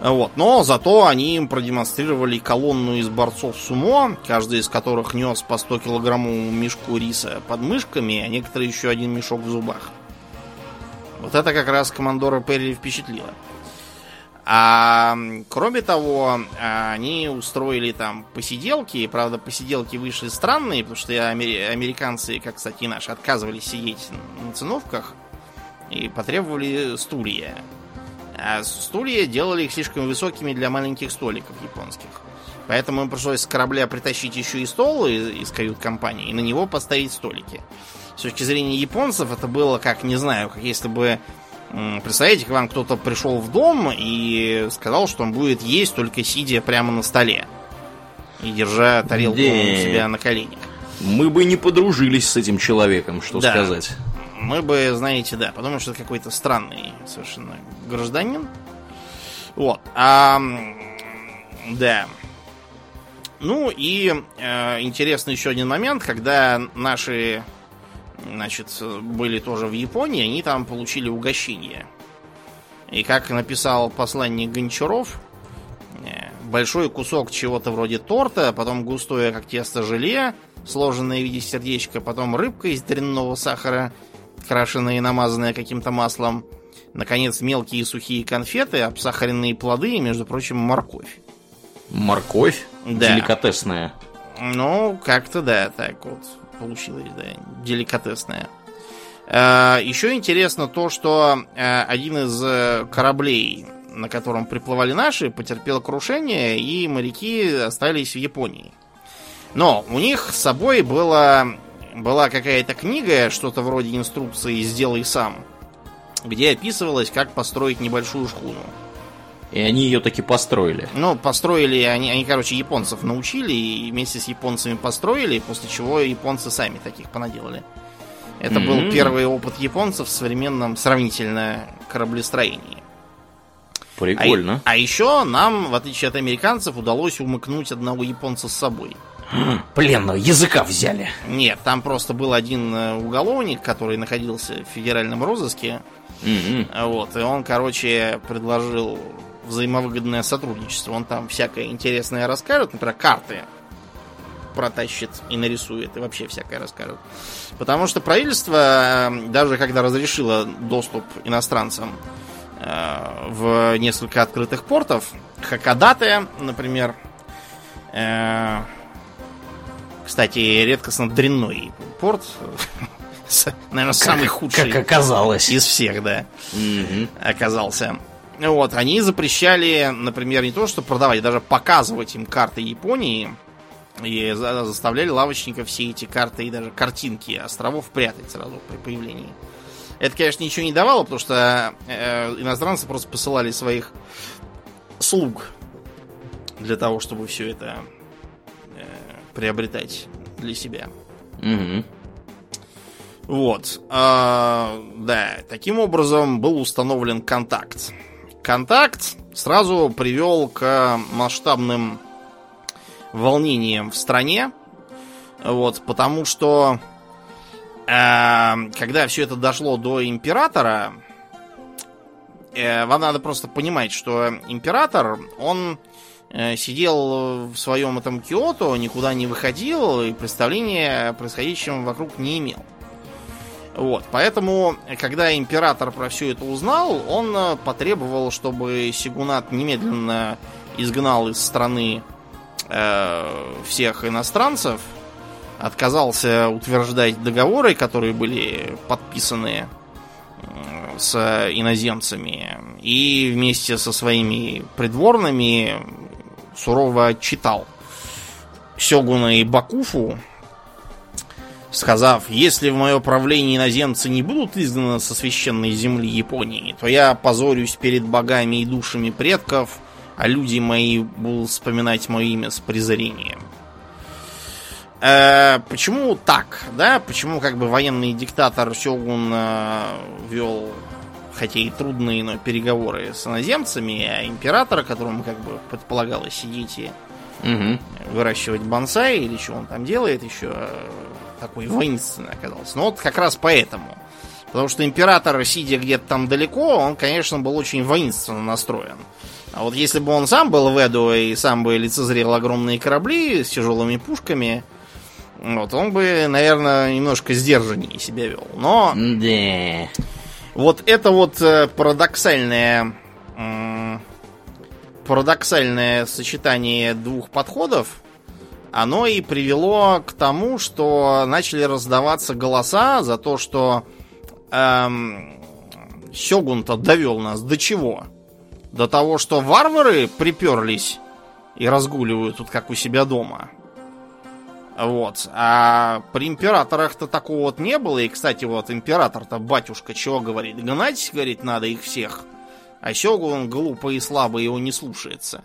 Вот. Но зато они им продемонстрировали колонну из борцов сумо, каждый из которых нес по 100 килограммовому мешку риса под мышками, а некоторые еще один мешок в зубах. Вот это как раз командора Перри впечатлило. А кроме того, а, они устроили там посиделки. Правда, посиделки вышли странные, потому что амери- американцы, как, кстати, и наши, отказывались сидеть на циновках и потребовали стулья. А стулья делали их слишком высокими для маленьких столиков японских. Поэтому им пришлось с корабля притащить еще и стол из, из кают-компании и на него поставить столики. С точки зрения японцев это было как, не знаю, как если бы... Представляете, к вам кто-то пришел в дом и сказал, что он будет есть только сидя прямо на столе. И держа тарелку Да. у себя на коленях. Мы бы не подружились с этим человеком, что Да. сказать. Мы бы, знаете, да, потому что это какой-то странный совершенно гражданин. Вот. А, да. Ну и э, интересный еще один момент, когда наши, значит, были тоже в Японии, они там получили угощение. И как написал посланник Гончаров, э, большой кусок чего-то вроде торта, потом густое, как тесто, желе, сложенное в виде сердечка, потом рыбка из дрянного сахара, крашеная и намазанная каким-то маслом, наконец, мелкие сухие конфеты, обсахаренные плоды и, между прочим, морковь. Морковь Да. деликатесная. Ну, как-то да, так вот получилось, да, деликатесное. А, Еще интересно то, что а, один из э, кораблей, на котором приплывали наши, потерпел крушение, и моряки остались в Японии. Но у них с собой было, была какая-то книга, что-то вроде инструкции «Сделай сам», где описывалось, как построить небольшую шхуну. И они ее таки построили. Ну, построили они, они, короче, японцев научили и вместе с японцами построили, после чего японцы сами таких понаделали. Это был М. первый опыт японцев в современном сравнительно кораблестроении. А, Прикольно. а еще нам, в отличие от американцев, удалось умыкнуть одного японца с собой. Пленного языка взяли. Нет, там просто был один э, уголовник, который находился в федеральном розыске. Мгм. Вот, и он, короче, предложил взаимовыгодное сотрудничество. Он там всякое интересное расскажет, например, карты протащит и нарисует, и вообще всякое расскажет. Потому что правительство, э, даже когда разрешило доступ иностранцам э, в несколько открытых портов, Хакодате, например, э, кстати, редкостно дрянной порт, наверное, самый худший Как оказалось. из всех, да оказался. Вот, они запрещали, например, не то, что продавать, даже показывать им карты Японии. И за- заставляли лавочников все эти карты и даже картинки островов прятать сразу при появлении. Это, конечно, ничего не давало, потому что э, иностранцы просто посылали своих слуг для того, чтобы все это э, приобретать для себя. Мгм. Вот. а, да, таким образом был установлен контакт. Контакт сразу привел к масштабным волнениям в стране. Вот, потому что э, когда все это дошло до императора, э, вам надо просто понимать, что император, он э, сидел в своем этом Киото, никуда не выходил и представления о происходящем вокруг не имел. Вот, поэтому, когда император про все это узнал, он э, потребовал, чтобы Сигунат немедленно изгнал из страны э, всех иностранцев, отказался утверждать договоры, которые были подписаны с иноземцами, и вместе со своими придворными сурово отчитал Сёгуна и Бакуфу, сказав, если в мое правление иноземцы не будут изгнаны со священной земли Японии, то я позорюсь перед богами и душами предков, а люди мои будут вспоминать мое имя с презрением. Э, почему так, да? Почему как бы военный диктатор Сёгун э, вел, хотя и трудные, но переговоры с иноземцами, а император, которому как бы предполагалось сидеть и угу. выращивать бонсай или что он там делает еще, такой воинственный оказался. Ну вот как раз поэтому. Потому что император, сидя где-то там далеко, он, конечно, был очень воинственно настроен. А вот если бы он сам был в Эду и сам бы лицезрел огромные корабли с тяжелыми пушками, вот, он бы, наверное, немножко сдержаннее себя вел. Но да. вот это вот э, парадоксальное парадоксальное сочетание двух подходов, оно и привело к тому, что начали раздаваться голоса за то, что эм, Сёгун-то довел нас до чего? До того, что варвары приперлись и разгуливают тут как у себя дома. Вот. А при императорах-то такого вот не было. И, кстати, вот император-то, батюшка, чего говорит? Гнать, говорит, надо их всех. А Сёгун глупо и слабо его не слушается.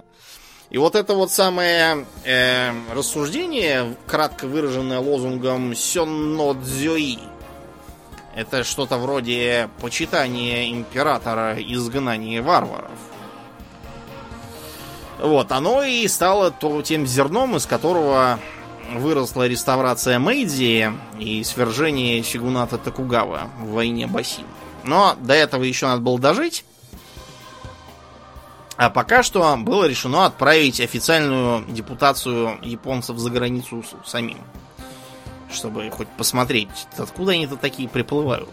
И вот это вот самое э, рассуждение, кратко выраженное лозунгом Сённо Дзёи, это что-то вроде почитания императора изгнания варваров. Вот, оно и стало то, тем зерном, из которого выросла реставрация Мэйдзи и свержение Сигуната Токугава в войне Басин. Но до этого еще надо было дожить. А пока что было решено отправить официальную депутацию японцев за границу самим. Чтобы хоть посмотреть, откуда они-то такие приплывают.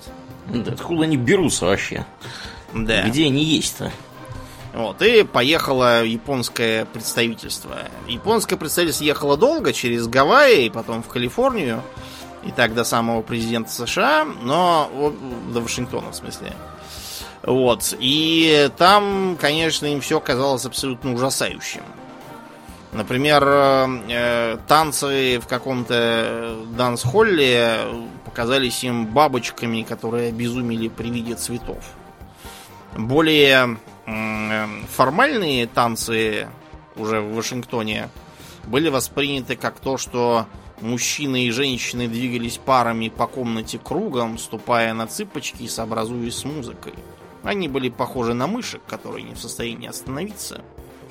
Да, откуда они берутся вообще? Да. Где они есть-то? Вот, и поехало японское представительство. Японское представительство ехало долго, через Гавайи, и потом в Калифорнию, и так до самого президента США, но до Вашингтона, в смысле. Вот. И там, конечно, им все казалось абсолютно ужасающим. Например, э, танцы в каком-то данс-холле показались им бабочками, которые обезумели при виде цветов. Более э, формальные танцы уже в Вашингтоне были восприняты как то, что мужчины и женщины двигались парами по комнате кругом, ступая на цыпочки и сообразуясь с музыкой. Они были похожи на мышек, которые не в состоянии остановиться.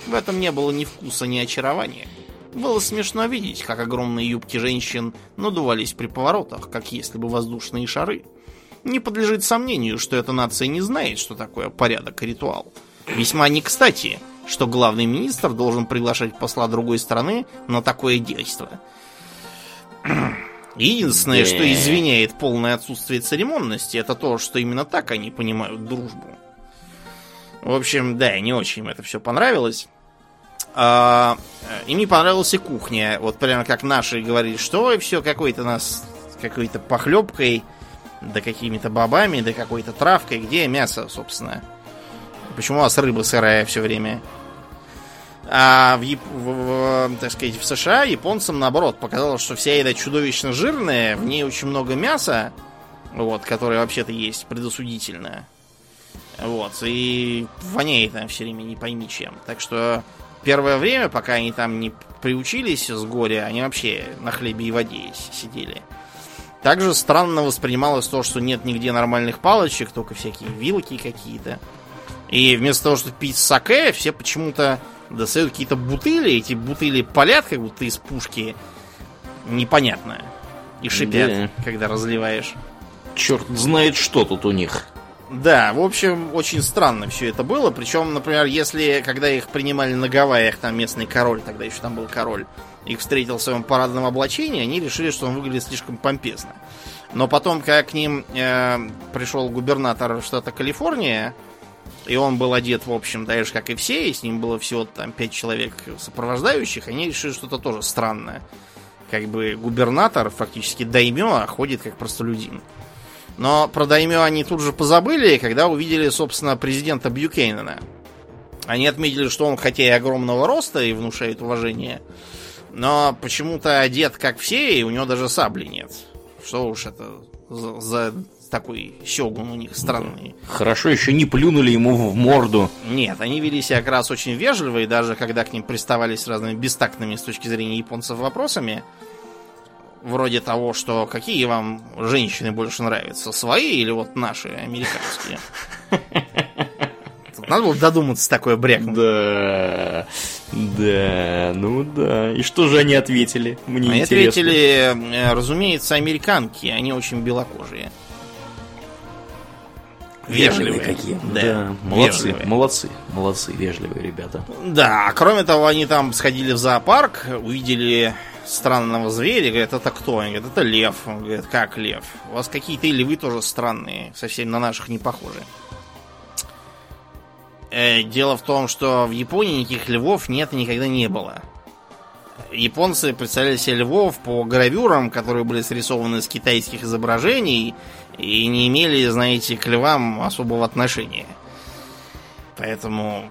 В этом не было ни вкуса, ни очарования. Было смешно видеть, как огромные юбки женщин надувались при поворотах, как если бы воздушные шары. Не подлежит сомнению, что эта нация не знает, что такое порядок и ритуал. Весьма не кстати, что главный министр должен приглашать посла другой страны на такое действо. Единственное, что извиняет полное отсутствие церемонности, это то, что именно так они понимают дружбу. В общем, да, не очень им это все понравилось. А, им не понравилась и кухня. Вот прямо как наши говорили, что все какой-то нас какой-то похлебкой, да какими-то бобами, да какой-то травкой. Где мясо, собственно? Почему у вас рыба сырая все время? А в, в, в, так сказать, в США японцам, наоборот, показалось, что вся еда чудовищно жирная, в ней очень много мяса, вот, которое вообще-то есть предосудительное. Вот, и воняет там все время не пойми чем. Так что первое время, пока они там не приучились с горя, они вообще на хлебе и воде сидели. Также странно воспринималось то, что нет нигде нормальных палочек, только всякие вилки какие-то. И вместо того, чтобы пить саке, все почему-то достают какие-то бутыли, эти бутыли палят как будто из пушки. Непонятно. И шипят, да. когда разливаешь. Черт знает, что тут у них. Да, в общем, очень странно все это было. Причем, например, если, когда их принимали на Гавайях, там местный король, тогда еще там был король, их встретил в своем парадном облачении, они решили, что он выглядит слишком помпезно. Но потом, когда к ним э, пришел губернатор штата Калифорния, и он был одет, в общем, так же, как и все, и с ним было всего там пять человек сопровождающих, они решили, что это тоже странное. Как бы губернатор, фактически даймё, а ходит как простолюдин. Но про даймё они тут же позабыли, когда увидели, собственно, президента Бьюкейнена. Они отметили, что он, хотя и огромного роста и внушает уважение, но почему-то одет как все, и у него даже сабли нет. Что уж это за, за такой щегун у них странный. Хорошо, еще не плюнули ему в морду. Нет, они вели себя как раз очень вежливо, и даже когда к ним приставали с разными бестактными с точки зрения японцев вопросами, вроде того, что какие вам женщины больше нравятся, свои или вот наши, американские. Тут надо было додуматься такое брякнуть. Да, да, ну да. И что же они ответили? Мне Они интересно. ответили, э, разумеется, американки, они очень белокожие. Вежливые. какие. Да, Да, молодцы, вежливые. молодцы, молодцы, вежливые ребята. Да, кроме того, они там сходили в зоопарк, увидели странного зверя, говорят, это кто? Они говорят, это лев. Он говорит, как лев? У вас какие-то и львы тоже странные, совсем на наших не похожи. Э, дело в том, что в Японии никаких львов нет и никогда не было. Японцы представляли себе львов по гравюрам, которые были срисованы с китайских изображений и не имели, знаете, к львам особого отношения. Поэтому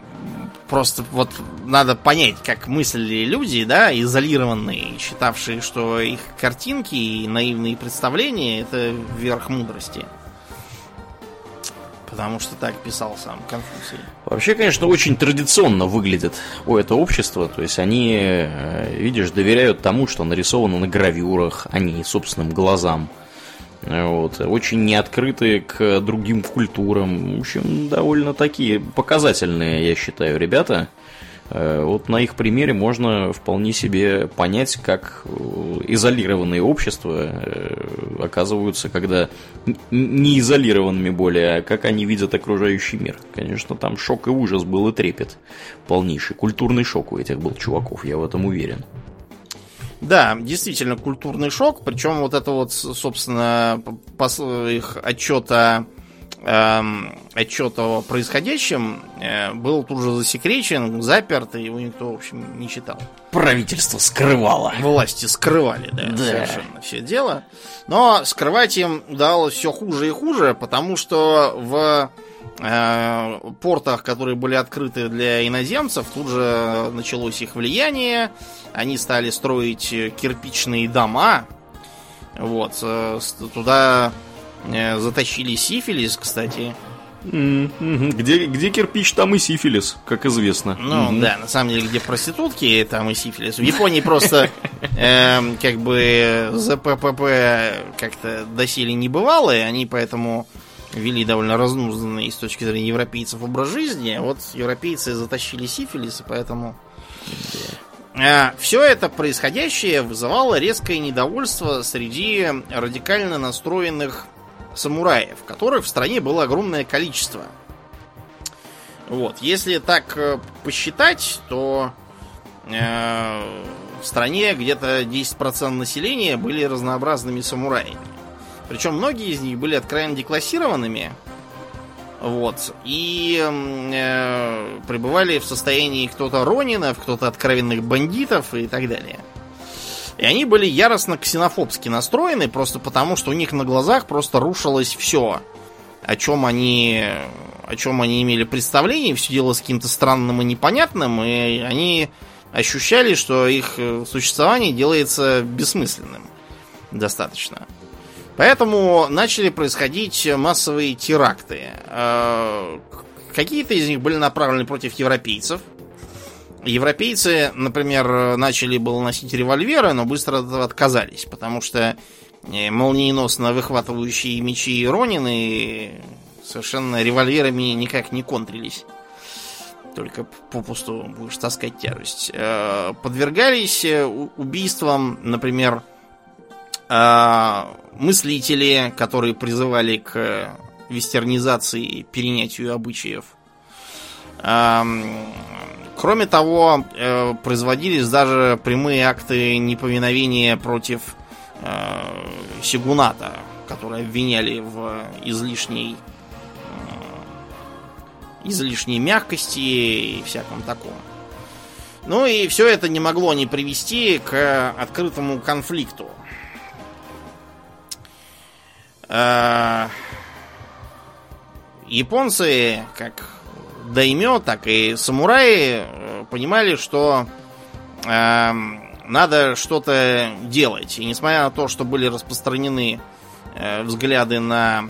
просто вот надо понять, как мыслили люди, да, изолированные, считавшие, что их картинки и наивные представления это верх мудрости. Потому что так писал сам Конфуций. Вообще, конечно, очень традиционно выглядит у это общество. То есть они, э, видишь, доверяют тому, что нарисовано на гравюрах, а не собственным глазам. Вот. Очень не открыты к другим культурам. В общем, довольно такие показательные, я считаю, ребята. Э, Вот на их примере можно вполне себе понять, как э, изолированные общества э, оказываются, когда не изолированными более, а как они видят окружающий мир. Конечно, там шок и ужас был и трепет полнейший. Культурный шок у этих был чуваков, я в этом уверен. Да, действительно культурный шок. Причем вот это вот, собственно, их отчета эм, отчет о происходящем э, был тут же засекречен, заперт, и его никто, в общем, не читал. Правительство скрывало. Власти скрывали, да, Да. совершенно все дело. Но скрывать им удавалось все хуже и хуже, потому что в э, портах, которые были открыты для иноземцев, тут же началось их влияние. Они стали строить кирпичные дома. Вот, э, туда затащили сифилис, кстати. Где, где кирпич, там и сифилис, как известно. Ну Мгм. да, на самом деле, где проститутки, там и сифилис. В Японии просто эм, как бы ЗППП как-то доселе не бывало, и они поэтому вели довольно разнузданный с точки зрения европейцев образ жизни. А Вот европейцы затащили сифилис, и поэтому... все это происходящее вызывало резкое недовольство среди радикально настроенных самураев, которых в стране было огромное количество. Вот, если так э, посчитать, то э, в стране где-то 10% населения были разнообразными самураями. Причем многие из них были откровенно деклассированными. Вот. И э, пребывали в состоянии кто-то ронинов, кто-то откровенных бандитов и так далее. И они были яростно ксенофобски настроены, просто потому, что у них на глазах просто рушилось все, о чем они, о чем они имели представление, все дело с каким-то странным и непонятным, и они ощущали, что их э, существование делается бессмысленным достаточно. Поэтому начали происходить массовые теракты. Э, Какие-то из них были направлены против европейцев. Европейцы, например, начали было носить револьверы, но быстро от этого отказались, потому что э, молниеносно выхватывающие мечи и ронины совершенно револьверами никак не контрились. Только попусту будешь таскать тяжесть. Э, Подвергались э, убийствам, например, э, мыслители, которые призывали к вестернизации, перенятию обычаев. Кроме того, э, производились даже прямые акты неповиновения против э, Сигуната, которые обвиняли в излишней излишней мягкости и всяком таком. Ну и все это не могло не привести к открытому конфликту. Э, японцы, как даймё, так и самураи э, понимали, что э, надо что-то делать. И несмотря на то, что были распространены э, взгляды на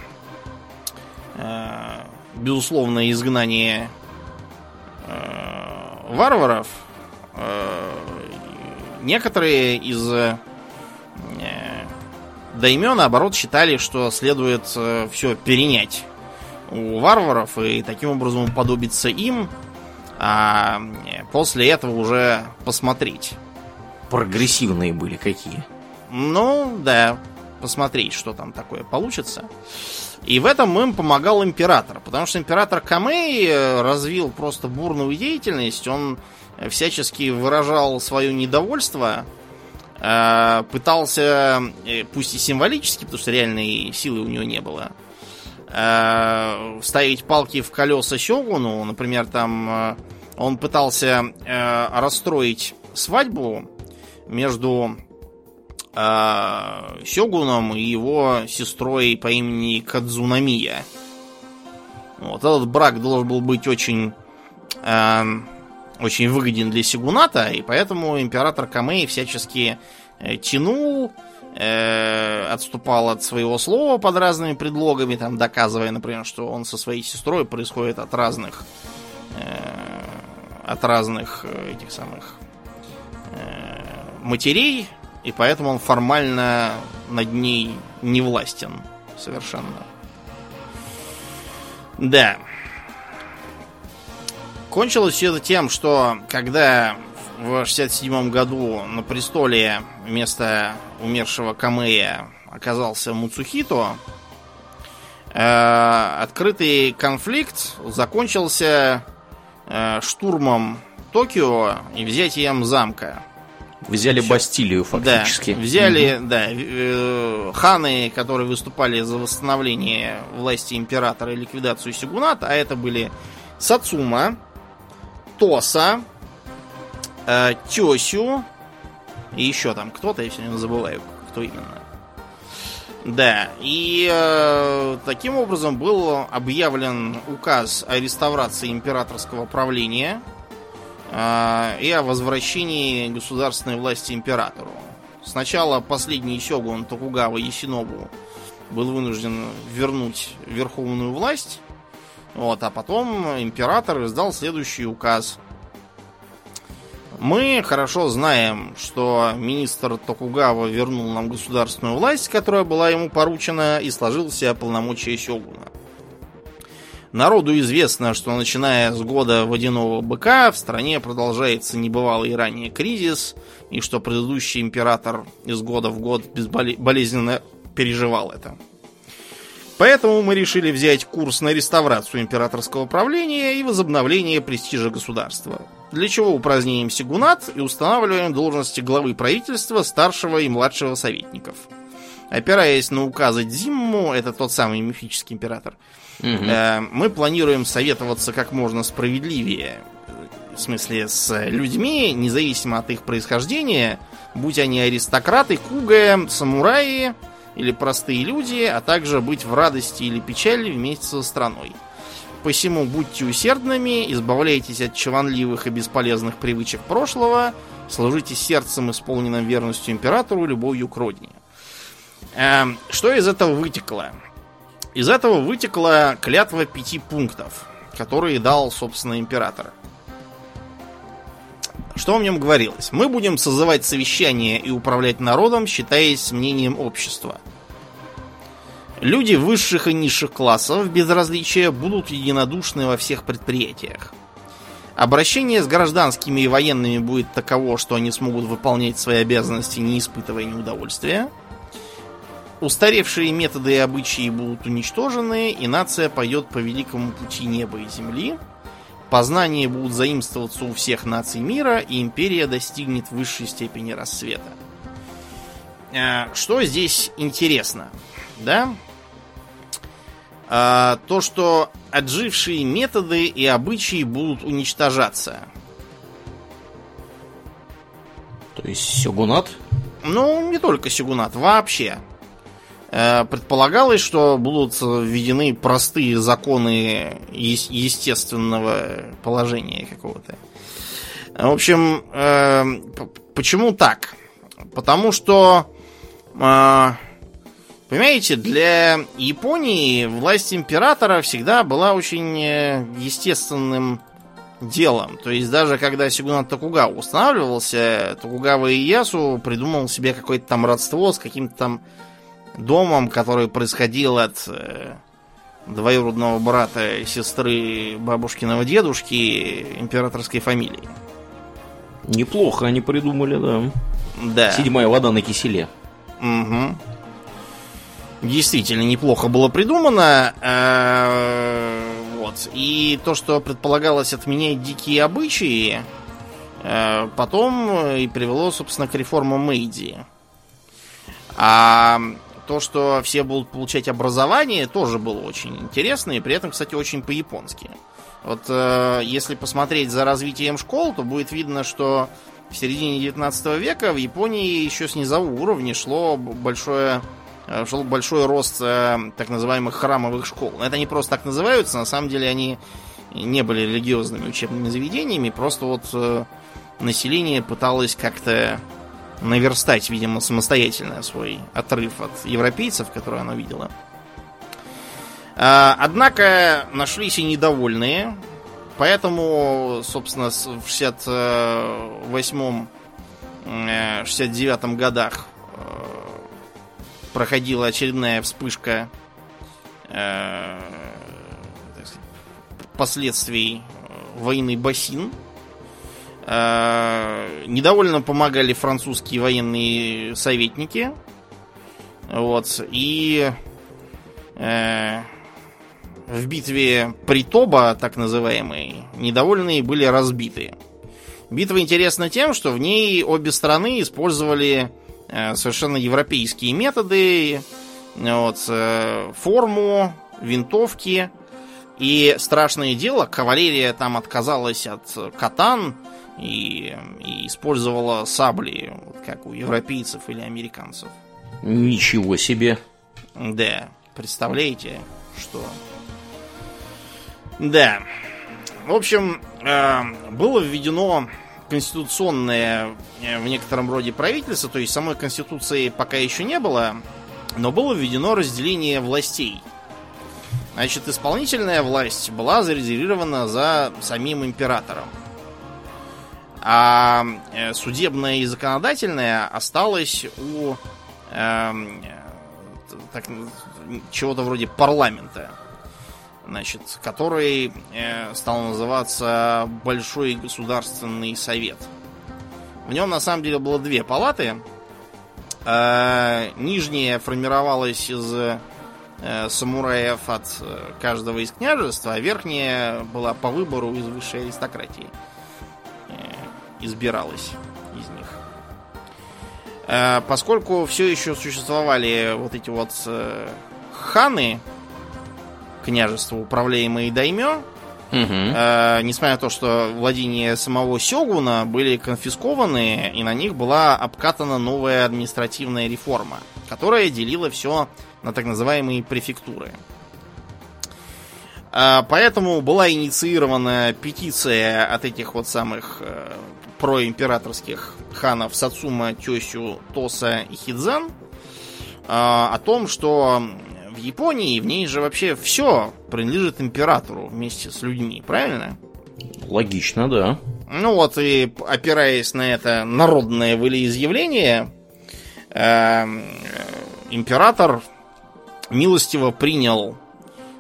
э, безусловное изгнание э, варваров, э, некоторые из э, даймё, наоборот, считали, что следует э, все перенять у варваров и таким образом уподобиться им, а после этого уже посмотреть. Прогрессивные были какие? Ну, да, посмотреть, что там такое получится. И в этом им помогал император, потому что император Камей э, развил просто бурную деятельность, он всячески выражал свое недовольство, э, пытался, э, пусть и символически, потому что реальной силы у него не было, э, вставить палки в колеса Сёгуну. Например, там э, он пытался э, расстроить свадьбу между э, Сёгуном и его сестрой по имени Кадзунамия. Вот этот брак должен был быть очень, э, очень выгоден для Сигуната, и поэтому император Камей всячески э, тянул, Э, отступал от своего слова под разными предлогами, там доказывая, например, что он со своей сестрой происходит от разных э, от разных э, этих самых матерей, и поэтому он формально над ней не властен совершенно. Да. Кончилось все это тем, что когда в 67 году на престоле вместо умершего Камея оказался Муцухито, э, открытый конфликт закончился э, штурмом Токио и взятием замка. Взяли Бастилию фактически. Да, взяли, угу. да, э, ханы, которые выступали за восстановление власти императора и ликвидацию Сигуната, а это были Сацума, Тоса, э, Тёсю и еще там кто-то, я все время забываю, кто именно. Да, и э, таким образом был объявлен указ о реставрации императорского правления э, и о возвращении государственной власти императору. Сначала последний сёгун Токугава Ясинобу был вынужден вернуть верховную власть, вот, а потом император издал следующий указ – мы хорошо знаем, что министр Токугава вернул нам государственную власть, которая была ему поручена, и сложил все полномочия сёгуна. Народу известно, что начиная с года водяного быка в стране продолжается небывалый ранее кризис, и что предыдущий император из года в год безболезненно переживал это. Поэтому мы решили взять курс на реставрацию императорского правления и возобновление престижа государства. Для чего упраздняем Сигунат и устанавливаем должности главы правительства, старшего и младшего советников. Опираясь на указы Дзимму, это тот самый мифический император, угу. э, мы планируем советоваться как можно справедливее. В смысле, с людьми, независимо от их происхождения, будь они аристократы, куга, самураи, или простые люди, а также быть в радости или печали вместе со страной. Посему будьте усердными, избавляйтесь от чванливых и бесполезных привычек прошлого, служите сердцем, исполненным верностью императору, любовью к родине. Эм, что из этого вытекло? Из этого вытекла клятва пяти пунктов, которые дал, собственно, император. Что в нем говорилось? Мы будем созывать совещания и управлять народом, считаясь мнением общества. Люди высших и низших классов без различия будут единодушны во всех предприятиях. Обращение с гражданскими и военными будет таково, что они смогут выполнять свои обязанности, не испытывая неудовольствия. устаревшие методы и обычаи будут уничтожены, и нация пойдет по великому пути неба и земли. Познания будут заимствоваться у всех наций мира, и империя достигнет высшей степени рассвета. Э, что здесь интересно? Да? А, то, что отжившие методы и обычаи будут уничтожаться. То есть сёгунат? Ну, не только сёгунат, вообще. Э, предполагалось, что будут введены простые законы естественного положения какого-то. В общем, э, почему так? Потому что э, Понимаете, для Японии власть императора всегда была очень э, естественным делом. То есть даже когда Сигунат Токугава устанавливался, Токугава Иясу придумал себе какое-то там родство с каким-то там домом, который происходил от э, двоюродного брата сестры бабушкиного дедушки императорской фамилии. Неплохо они придумали, да. Да. Седьмая вода на киселе. Угу действительно неплохо было придумано. Э, вот. И то, что предполагалось отменять дикие обычаи, э, потом и привело, собственно, к реформам Мэйди. А то, что все будут получать образование, тоже было очень интересно, и при этом, кстати, очень по-японски. Вот э, если посмотреть за развитием школ, то будет видно, что в середине 19 века в Японии еще с низового уровня шло большое Э, шел большой рост э, так называемых храмовых школ. Это не просто так называются, на самом деле они не были религиозными учебными заведениями, просто вот э, население пыталось как-то наверстать, видимо, самостоятельно свой отрыв от европейцев, которые оно видело. Однако нашлись и недовольные, поэтому, собственно, в 68-69 годах проходила очередная вспышка э, последствий э, войны Басин. Э, недовольно помогали французские военные советники. Вот. И э, в битве Притоба, так называемой, недовольные были разбиты. Битва интересна тем, что в ней обе страны использовали совершенно европейские методы, вот, э, форму, винтовки. И страшное дело, кавалерия там отказалась от катан и, и использовала сабли, как у европейцев или американцев. Ничего себе. Да, представляете, что... Да. В общем, э, было введено конституционное э, в некотором роде правительство, то есть самой конституции пока еще не было, но было введено разделение властей. Значит, исполнительная власть была зарезервирована за самим императором. А э, судебная и законодательная осталась у э, так, чего-то вроде парламента значит, который э, стал называться Большой Государственный Совет. В нем на самом деле было две палаты. Э, нижняя формировалась из э, самураев от э, каждого из княжеств, а верхняя была по выбору из высшей аристократии. Э, избиралась из них. Э, поскольку все еще существовали вот эти вот э, ханы, княжества, управляемые даймё, Угу. Э, несмотря на то, что владения самого Сёгуна были конфискованы, и на них была обкатана новая административная реформа, которая делила все на так называемые префектуры. Э, поэтому была инициирована петиция от этих вот самых э, проимператорских ханов Сацума, Тёсю, Тоса и Хидзан э, о том, что в Японии в ней же вообще все принадлежит императору вместе с людьми, правильно? Логично, да. Ну вот и опираясь на это народное волеизъявление, э, император милостиво принял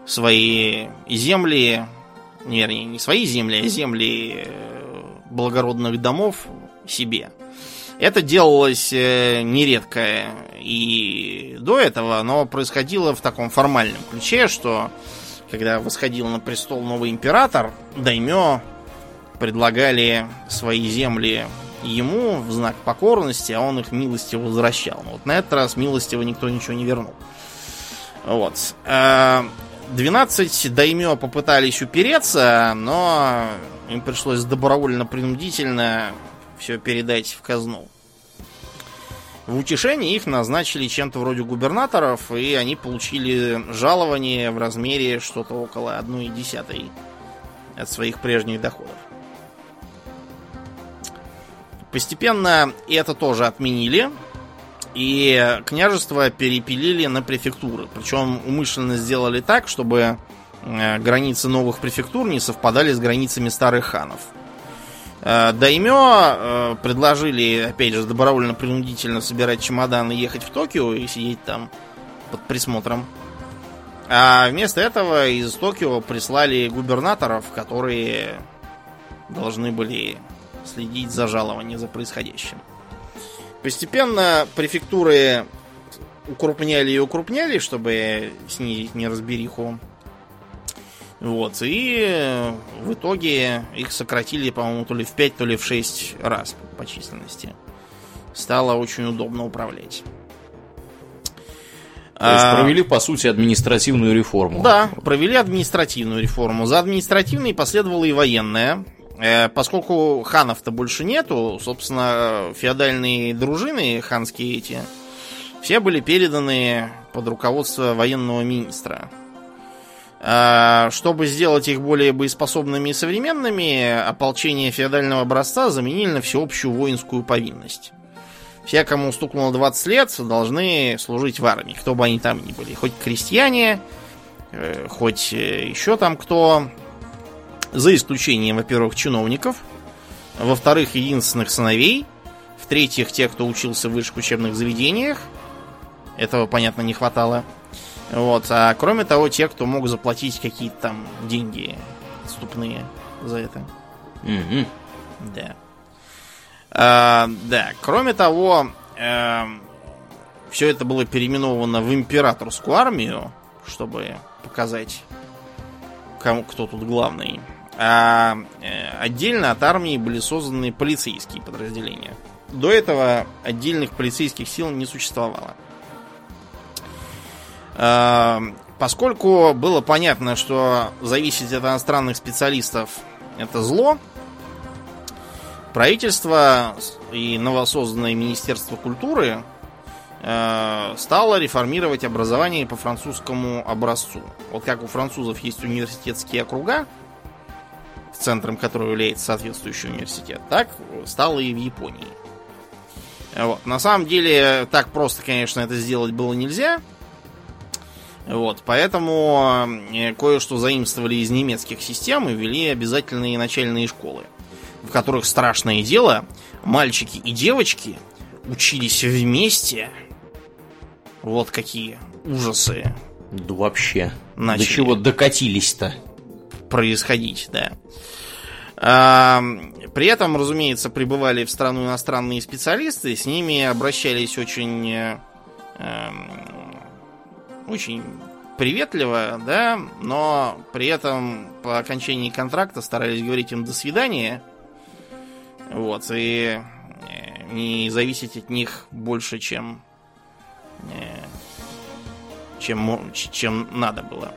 свои земли, вернее, не свои земли, а земли э, благородных домов себе. Это делалось э, нередко и до этого, но происходило в таком формальном ключе, что когда восходил на престол новый император, даймё предлагали свои земли ему в знак покорности, а он их милостиво возвращал. Но вот на этот раз милостиво никто ничего не вернул. Вот. 12 э, даймё попытались упереться, но им пришлось добровольно-принудительно все передать в казну. В утешение их назначили чем-то вроде губернаторов, и они получили жалование в размере что-то около 1,1 от своих прежних доходов. Постепенно это тоже отменили, и княжество перепилили на префектуры. Причем умышленно сделали так, чтобы э, границы новых префектур не совпадали с границами старых ханов. Э, Даймё э, предложили, опять же, добровольно-принудительно собирать чемоданы и ехать в Токио и сидеть там под присмотром. А вместо этого из Токио прислали губернаторов, которые должны были следить за жалованием, за происходящим. Постепенно префектуры укрупняли и укрупняли, чтобы снизить неразбериху. Вот, и в итоге их сократили, по-моему, то ли в 5, то ли в 6 раз по численности. Стало очень удобно управлять. То есть а, провели, по сути, административную реформу. Да, провели административную реформу. За административной последовала и военная. Э, поскольку ханов-то больше нету, собственно, феодальные дружины ханские эти, все были переданы под руководство военного министра. А, чтобы сделать их более боеспособными и современными, ополчение феодального образца заменили на всеобщую воинскую повинность. Все, кому стукнуло 20 лет, должны служить в армии, кто бы они там ни были. Хоть крестьяне, э, хоть э, еще там кто, за исключением, во-первых, чиновников, во-вторых, единственных сыновей, в-третьих, тех, кто учился в высших учебных заведениях. Этого, понятно, не хватало. Вот. А кроме того, те, кто мог заплатить какие-то там деньги отступные за это. Mm-hmm. Да. А, да. Кроме того, э, эм, все это было переименовано в императорскую армию, чтобы показать, кому, кто тут главный. А э, отдельно от армии были созданы полицейские подразделения. До этого отдельных полицейских сил не существовало. Поскольку было понятно, что зависеть от иностранных специалистов это зло, правительство и новосозданное Министерство культуры э, стало реформировать образование по французскому образцу. Вот как у французов есть университетские округа, центром которого является соответствующий университет, так стало и в Японии. Вот. На самом деле, так просто, конечно, это сделать было нельзя. Вот, поэтому э, кое-что заимствовали из немецких систем и ввели обязательные начальные школы, в которых страшное дело, мальчики и девочки учились вместе. Вот какие ужасы. Да вообще. Начали. До чего докатились-то? Происходить, да. А, при этом, разумеется, прибывали в страну иностранные специалисты, с ними обращались очень, э, эм, очень приветливо, да, но при этом по окончании контракта старались говорить им до свидания, вот, и э, не зависеть от них больше, чем, э, чем, чем надо было.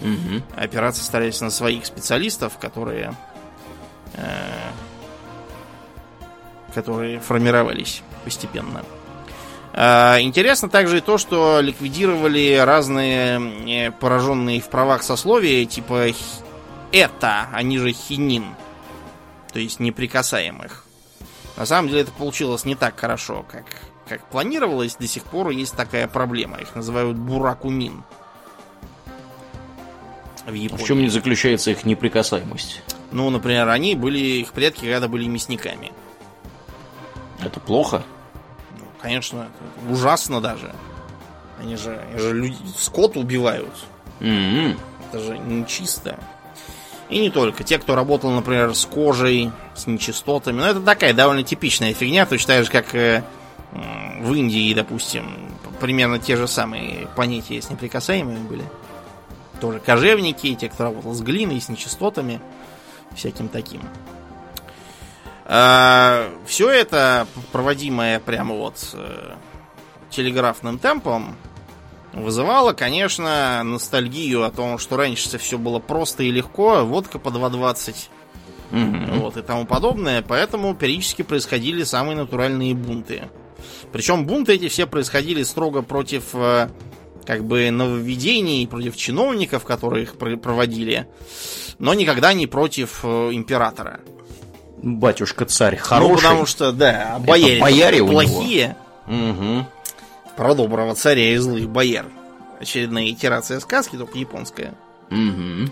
Угу. Опираться старались на своих специалистов, которые Э, которые формировались постепенно. Э, интересно также и то, что ликвидировали разные э, пораженные в правах сословия, типа это, они же хинин, то есть неприкасаемых. На самом деле это получилось не так хорошо, как, как планировалось. До сих пор есть такая проблема. Их называют буракунин. В, Японии. в чем не заключается их неприкасаемость? Ну, например, они были, их предки когда были мясниками. Это плохо? Конечно, ужасно даже. Они же, они же люди, скот убивают. Mm-hmm. Это же нечисто. И не только. Те, кто работал, например, с кожей, с нечистотами. Ну, это такая довольно типичная фигня, так же, как э, в Индии, допустим, примерно те же самые понятия с неприкасаемыми были. Тоже кожевники, те, кто работал с глиной, с нечистотами, всяким таким. А, все это проводимое прямо вот э, телеграфным темпом вызывало, конечно, ностальгию о том, что раньше все было просто и легко, водка по 2.20 mm-hmm. вот, и тому подобное, поэтому периодически происходили самые натуральные бунты. Причем бунты эти все происходили строго против э, как бы нововведений, против чиновников, которые их проводили, но никогда не против э, императора. Батюшка царь хороший. Ну, потому что, да, бояре, бояре плохие. Угу. Про доброго царя и злых бояр. Очередная итерация сказки, только японская. Угу.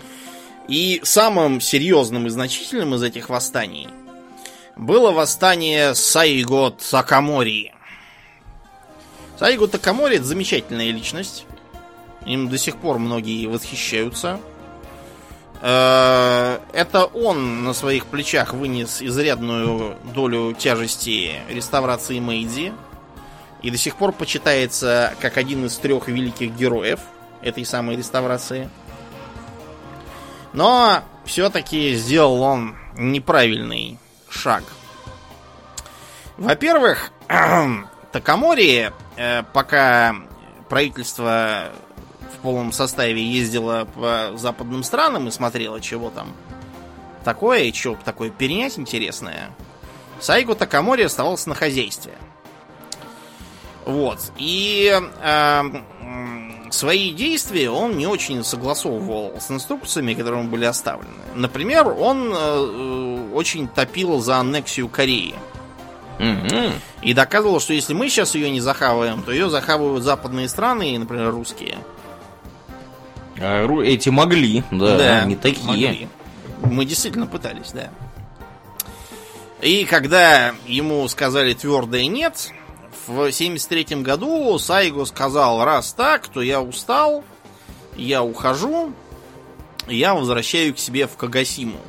И самым серьезным и значительным из этих восстаний было восстание Сайго Такамори. Сайго Такамори это замечательная личность. Им до сих пор многие восхищаются. Э, это он на своих плечах вынес изрядную долю тяжести реставрации Мэйдзи. И до сих пор почитается как один из трех великих героев этой самой реставрации. Но все-таки сделал он неправильный шаг. Во-первых, Такамори Э, пока правительство в полном составе ездило по западным странам и смотрело, чего там такое, и что такое перенять интересное, Сайго Такамори оставался на хозяйстве. Вот. И э, свои действия он не очень согласовывал с инструкциями, которые ему были оставлены. Например, он э, очень топил за аннексию Кореи. И доказывал, что если мы сейчас ее не захаваем, то ее захавают западные страны, например, русские. А, эти могли, да, да не такие. Могли. Мы действительно пытались, да. И когда ему сказали твердое нет, в 73 году Сайго сказал, раз так, то я устал, я ухожу, я возвращаю к себе в Кагасиму.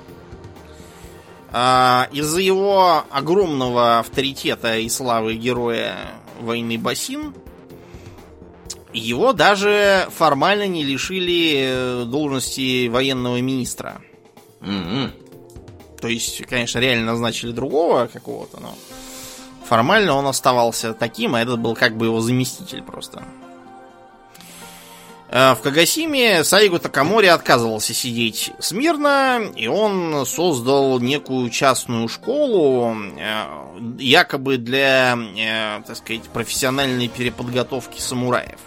А, из-за его огромного авторитета и славы героя войны Басин, его даже формально не лишили э, должности военного министра. Mm-hmm. То есть, конечно, реально назначили другого какого-то, но формально он оставался таким, а этот был как бы его заместитель просто. Э, в Кагасиме Сайгу Такамори отказывался сидеть смирно, и он создал некую частную школу, э, якобы для, так сказать, профессиональной переподготовки самураев.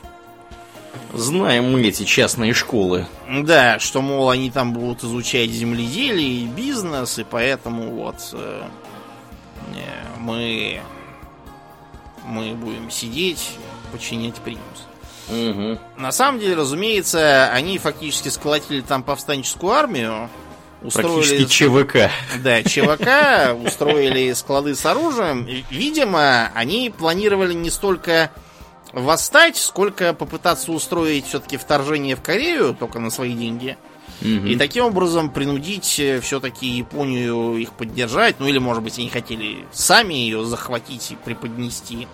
Знаем мы эти частные школы. Да, что, мол, они там будут изучать земледелие и бизнес, и поэтому вот мы, мы будем сидеть, подчинять примус. Угу. На самом деле, разумеется, они фактически сколотили там повстанческую армию. Устроили... ЧВК. Да, ЧВК, устроили склады с оружием. Видимо, они планировали не столько восстать, сколько попытаться устроить все-таки вторжение в Корею, только на свои деньги. Угу. И таким образом принудить э, все-таки Японию их поддержать. Ну или, может быть, они хотели сами ее захватить и преподнести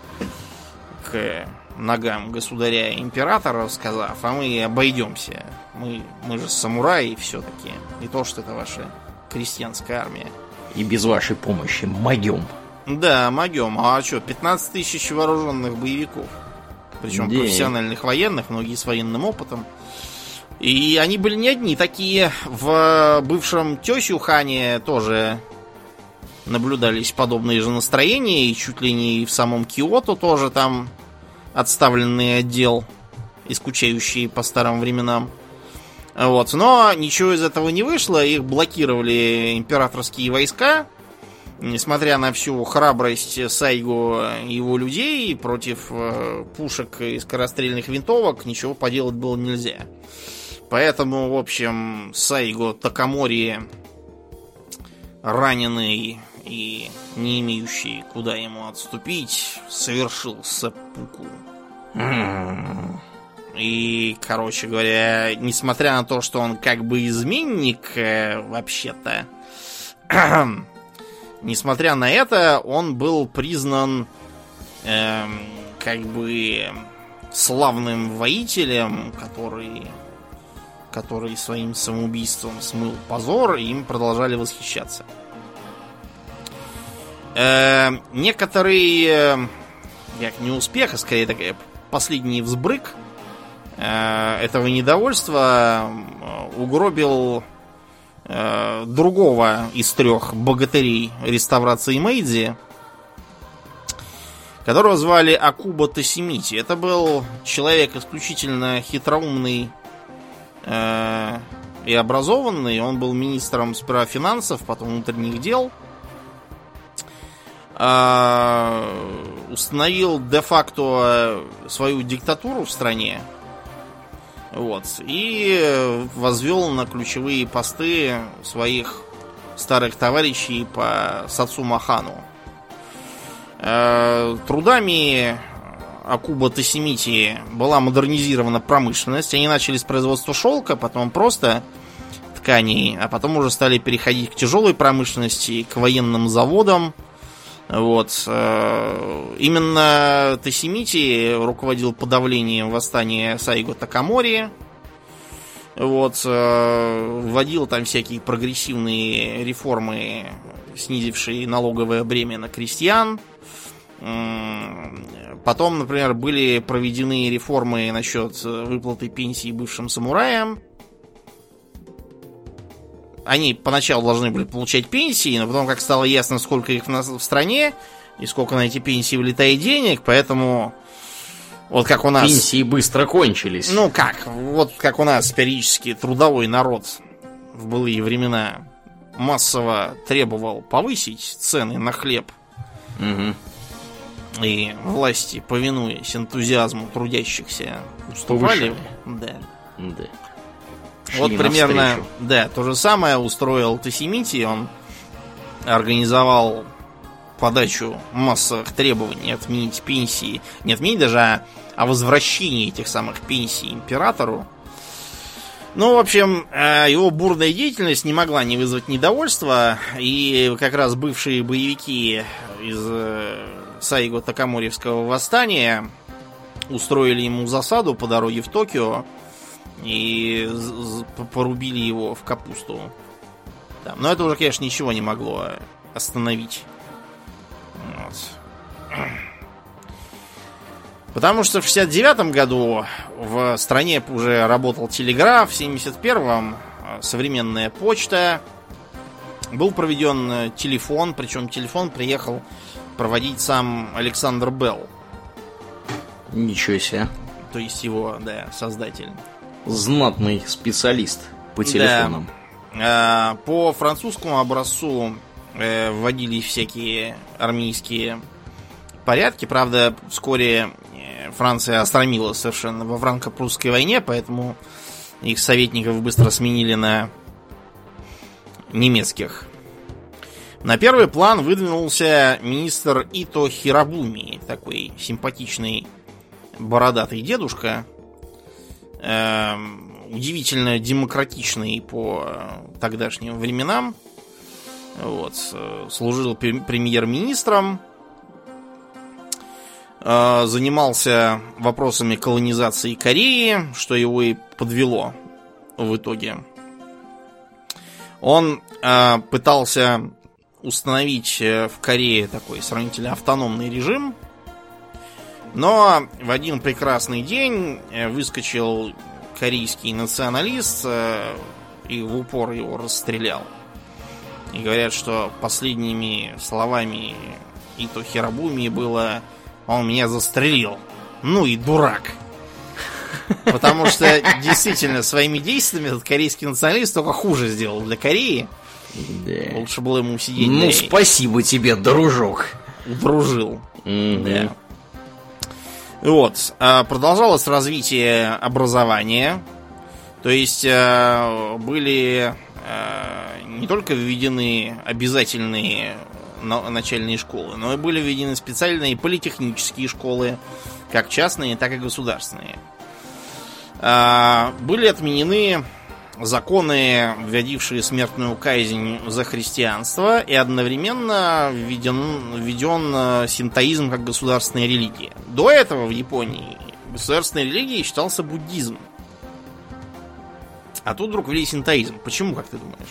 к ногам государя-императора, сказав, а мы обойдемся. Мы, мы же самураи все-таки. Не то, что это ваша крестьянская армия. И без вашей помощи могем. Да, могем. А что, 15 тысяч вооруженных боевиков. Причем День. профессиональных военных, многие с военным опытом. И они были не одни такие. В бывшем Тёсюхане тоже наблюдались подобные же настроения. И чуть ли не в самом Киото тоже там отставленный отдел и скучающие по старым временам. Вот. Но ничего из этого не вышло, их блокировали императорские войска. Несмотря на всю храбрость Сайгу и его людей против э, пушек и скорострельных винтовок, ничего поделать было нельзя. Поэтому, в общем, Сайго Такамори, раненый и не имеющий куда ему отступить, совершил саппуку. И, короче говоря, несмотря на то, что он как бы изменник, э, вообще-то, несмотря на это, он был признан э, как бы славным воителем, который, который своим самоубийством смыл позор, и им продолжали восхищаться. Э, некоторый, э, как не успех, а скорее такая последний взбрык э, этого недовольства угробил э, другого из трех богатырей реставрации Мэйдзи, которого звали Акуба Тосимити. Это был человек исключительно хитроумный э, и образованный. Он был министром сперва финансов, потом внутренних дел. Э, установил де-факто свою диктатуру в стране. Вот. И возвел на ключевые посты своих старых товарищей по Сацу Махану. Э, трудами Акуба Тесимити была модернизирована промышленность. Они начали с производства шелка, потом просто тканей, а потом уже стали переходить к тяжелой промышленности, к военным заводам. Вот. Э, именно Тесимити руководил подавлением восстания Сайго Такамори. Вот. Э, вводил там всякие прогрессивные реформы, снизившие налоговое бремя на крестьян. Потом, например, были проведены реформы насчет выплаты пенсии бывшим самураям. Они поначалу должны были получать пенсии, но потом, как стало ясно, сколько их в стране и сколько на эти пенсии влетает денег, поэтому вот как у нас... Пенсии быстро кончились. Ну как, вот как у нас периодически трудовой народ в былые времена массово требовал повысить цены на хлеб. Угу. И власти, повинуясь энтузиазму трудящихся, уступали. Да. Да. Вот примерно, навстречу. да, то же самое устроил Тесимити. Он организовал подачу массовых требований отменить пенсии. Не отменить даже, а о возвращении этих самых пенсий императору. Ну, в общем, э, его бурная деятельность не могла не вызвать недовольства, и как раз бывшие боевики из э, Сайго Такаморевского восстания устроили ему засаду по дороге в Токио и порубили его в капусту. Да, Но это уже, конечно, ничего не могло остановить. Вот. Потому что в 69 году в стране уже работал телеграф, в 71-м э, современная почта, был проведен э, телефон, причем телефон приехал проводить сам Александр Белл, Ничего себе. то есть его, да, создатель. Знатный специалист по телефонам. Э, По французскому образцу э, вводились всякие армейские порядки. Правда, вскоре э, Франция остромилась совершенно во франко-прусской войне, поэтому их советников быстро сменили на немецких. На первый план выдвинулся министр Ито Хирабуми, такой симпатичный бородатый дедушка, удивительно демократичный по э, тогдашним временам. Вот, э, служил пре- премьер-министром, э, занимался вопросами колонизации Кореи, что его и подвело в итоге. Он пытался установить в Корее такой сравнительно автономный режим, но в один прекрасный день э, выскочил корейский националист э, и в упор его расстрелял. И говорят, что последними словами Ито Хирабуми было «Он меня застрелил». Ну и дурак. Потому что действительно своими действиями этот корейский националист только хуже сделал для Кореи. Да. Лучше было ему сидеть Ну, да спасибо тебе, дружок. дружил. Мгм. Да. Вот. а, Продолжалось развитие образования. То есть э, были э, не только введены обязательные на- начальные школы, но и были введены специальные политехнические школы, как частные, так и государственные. А, были отменены законы, вводившие смертную казнь за христианство, и одновременно введен, введен э, синтоизм как государственная религия. До этого в Японии государственной религией считался буддизм. А тут вдруг ввели синтоизм. Почему, как ты думаешь?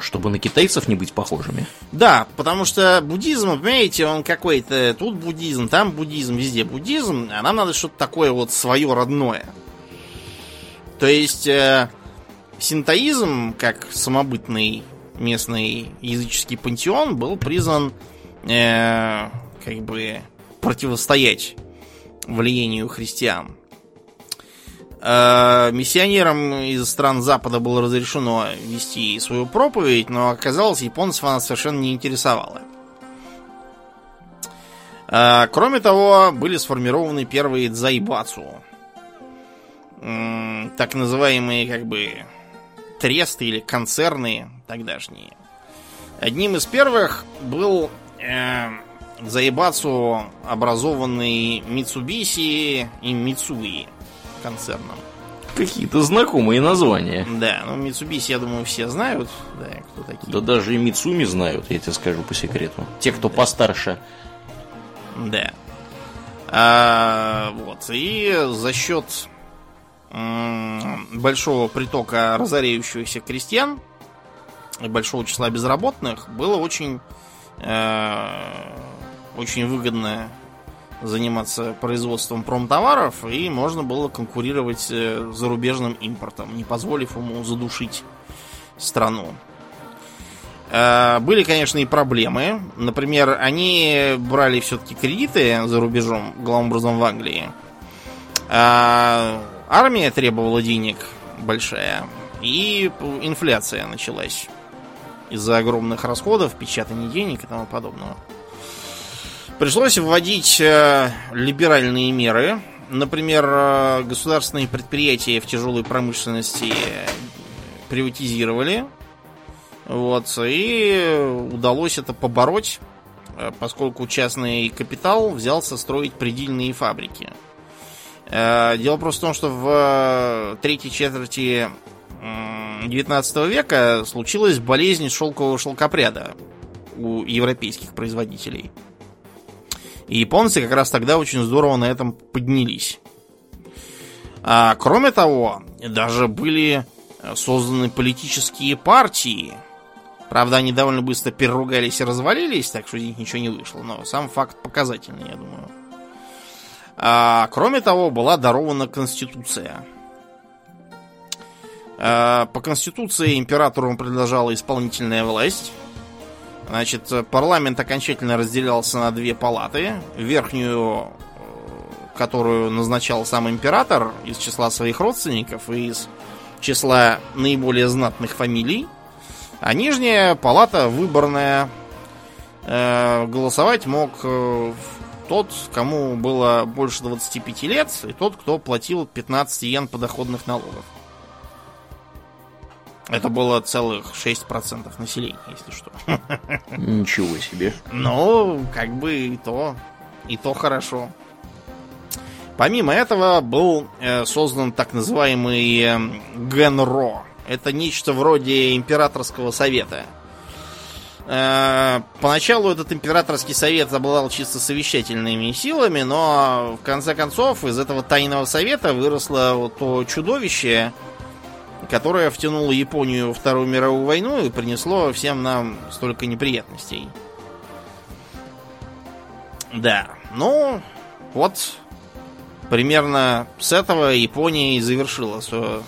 Чтобы на китайцев не быть похожими. Да, потому что буддизм, понимаете, он какой-то... Тут буддизм, там буддизм, везде буддизм, а нам надо что-то такое вот свое родное. То есть э, синтоизм, как самобытный местный языческий пантеон, был призван э, как бы противостоять влиянию христиан. Э, миссионерам из стран Запада было разрешено вести свою проповедь, но оказалось, японцев она совершенно не интересовала. Э, кроме того, были сформированы первые дзайбацу. Так называемые, как бы, тресты или концерны тогдашние. Одним из первых был э, Заебацу образованный Митсубиси и Мицуи концерном. Какие-то знакомые названия. Да, ну Митсубиси, я думаю, все знают, да, кто такие. Да даже и Мицуми знают, я тебе скажу по секрету. Те, кто да. постарше. Да. А, вот. И за счет большого притока разореющихся крестьян и большого числа безработных было очень э, очень выгодно заниматься производством промтоваров, и можно было конкурировать э, зарубежным импортом, не позволив ему задушить страну. Э, были, конечно, и проблемы. Например, они брали все-таки кредиты за рубежом, главным образом в Англии. А армия требовала денег большая, и инфляция началась из-за огромных расходов, печатания денег и тому подобного. Пришлось вводить э, либеральные меры. Например, э, государственные предприятия в тяжелой промышленности приватизировали. Вот, и удалось это побороть, э, поскольку частный капитал взялся строить предельные фабрики. Дело просто в том, что в третьей четверти 19 века случилась болезнь шелкового шелкопряда у европейских производителей – и японцы как раз тогда очень здорово на этом поднялись. А, кроме того, даже были созданы политические партии. Правда, они довольно быстро переругались и развалились, так что из них ничего не вышло. Но сам факт показательный, я думаю. А, кроме того, была дарована Конституция. А, по Конституции императору предложила исполнительная власть. Значит, парламент окончательно разделялся на две палаты. Верхнюю, которую назначал сам император из числа своих родственников и из числа наиболее знатных фамилий. А нижняя палата выборная. Э, голосовать мог э, тот, кому было больше 25 лет, и тот, кто платил 15 йен подоходных налогов. Это было целых 6% населения, если что. Ничего себе. Ну, как бы и то, и то хорошо. Помимо этого был э, создан так называемый э, Генро. Это нечто вроде императорского совета. Э, поначалу этот императорский совет обладал чисто совещательными силами, но в конце концов из этого тайного совета выросло вот то чудовище, которое втянуло Японию в Вторую мировую войну и принесло всем нам столько неприятностей. Да, ну, вот примерно с этого Япония и завершила свое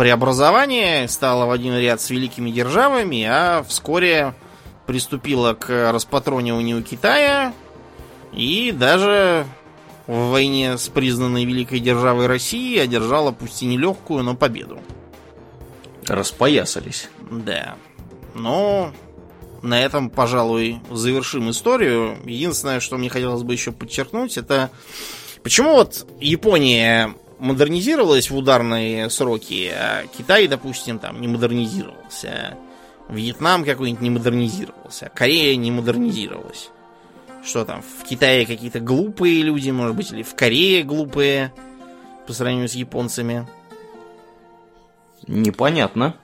преобразование, стала в один ряд с великими державами, а вскоре приступила к распатрониванию Китая и даже в войне с признанной великой державой России одержала пусть и нелегкую, но победу. Распоясались. Да. Но на этом, пожалуй, завершим историю. Единственное, что мне хотелось бы еще подчеркнуть, это почему вот Япония модернизировалась в ударные сроки, а Китай, допустим, там не модернизировался. Вьетнам какой-нибудь не модернизировался. Корея не модернизировалась. Что там, в Китае какие-то глупые люди, может быть, или в Корее глупые. по сравнению с японцами? Непонятно.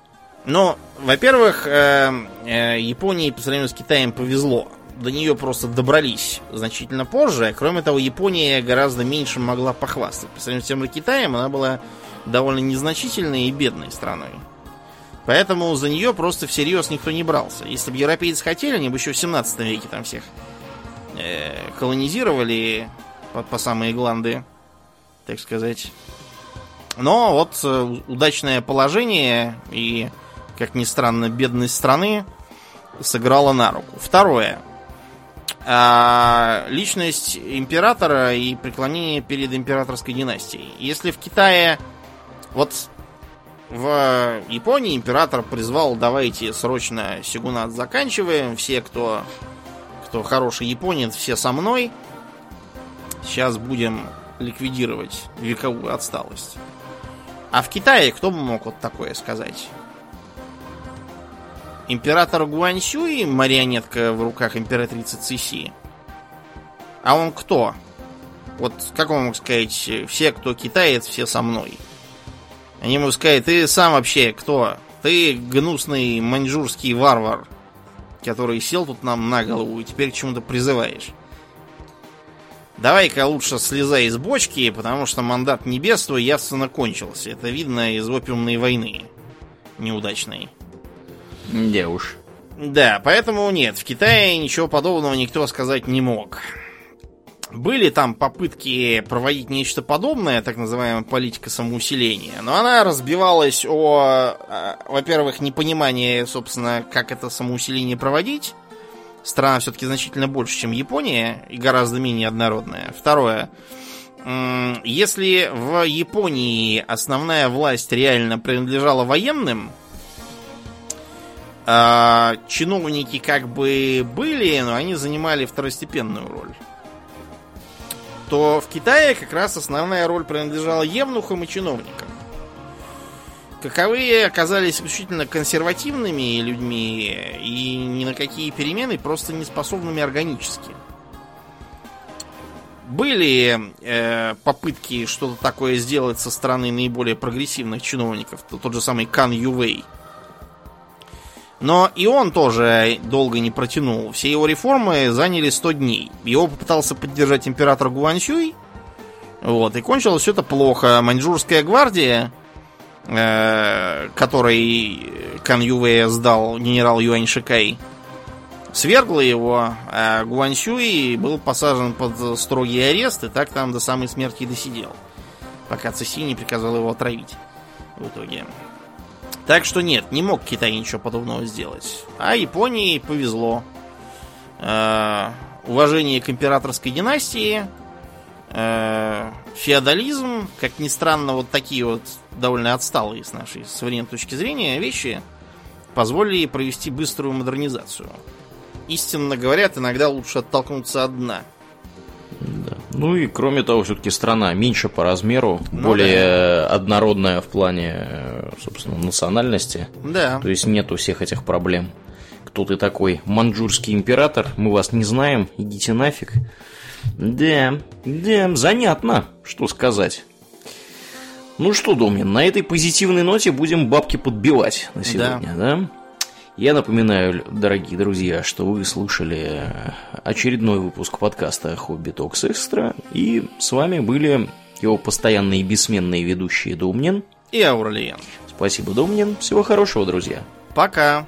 Ну, во-первых, э, э, Японии по сравнению с Китаем повезло. До нее просто добрались значительно позже. Кроме того, Япония гораздо меньше могла похвастать. По сравнению с тем же Китаем, она была довольно незначительной и бедной страной. Поэтому за нее просто всерьез никто не брался. Если бы европейцы хотели, они бы еще в 17 веке там всех э, колонизировали по, по самые гланды, так сказать. Но вот э, удачное положение и, как ни странно, бедность страны сыграла на руку. Второе. А, личность императора и преклонение перед императорской династией. Если в Китае вот в Японии император призвал, давайте срочно сигунат заканчиваем, все, кто, кто хороший японец, все со мной. Сейчас будем ликвидировать вековую отсталость. А в Китае кто бы мог вот такое сказать? Император Гуаньсюй, марионетка в руках императрицы Циси. А он кто? Вот как он мог сказать, все, кто китаец, все со мной. Они ему сказали, ты сам вообще кто? Ты гнусный маньчжурский варвар, который сел тут нам на голову и теперь к чему-то призываешь. Давай-ка лучше слезай из бочки, потому что мандат небес твой явственно кончился. Это видно из опиумной войны неудачной. Да уж. Да, поэтому нет, в Китае ничего подобного никто сказать не мог. Были там попытки проводить нечто подобное, так называемая политика самоусиления, но она разбивалась о, э, во-первых, непонимании, собственно, как это самоусиление проводить. Страна все-таки значительно больше, чем Япония, и гораздо менее однородная. Второе. Если в Японии основная власть реально принадлежала военным, а, чиновники как бы были, но они занимали второстепенную роль то в Китае как раз основная роль принадлежала евнухам и чиновникам. Каковые оказались исключительно консервативными людьми и ни на какие перемены просто не способными органически. Были э, попытки что-то такое сделать со стороны наиболее прогрессивных чиновников, тот же самый Кан Ювей – но и он тоже долго не протянул. Все его реформы заняли 100 дней. Его попытался поддержать император Гуанчуй. Вот, и кончилось все это плохо. Маньчжурская гвардия, э, которой Кан Юве сдал генерал Юань Шикай, свергла его, а Гуанчуй был посажен под строгий арест, и так там до самой смерти и досидел. Пока Цеси не приказал его отравить в итоге. Так что нет, не мог Китай ничего подобного сделать. А Японии повезло. Э, уважение к императорской династии, э, феодализм, как ни странно, вот такие вот довольно отсталые с нашей современной точки зрения вещи позволили провести быструю модернизацию. Истинно говорят, иногда лучше оттолкнуться от дна – да. Ну и кроме того, все-таки страна меньше по размеру, ну, более да. однородная в плане, собственно, национальности. Да. То есть нет у всех этих проблем. Кто ты такой? Манчжурский император? Мы вас не знаем, идите нафиг. Да, да, занятно, что сказать. Ну что, Домнин, на этой позитивной ноте будем бабки подбивать на сегодня, да? да? Я напоминаю, дорогие друзья, что вы слушали очередной выпуск подкаста «Хобби Токс Экстра», и с вами были его постоянные и бессменные ведущие Думнин и Аурлиен. Спасибо, Думнин. Всего хорошего, друзья. Пока.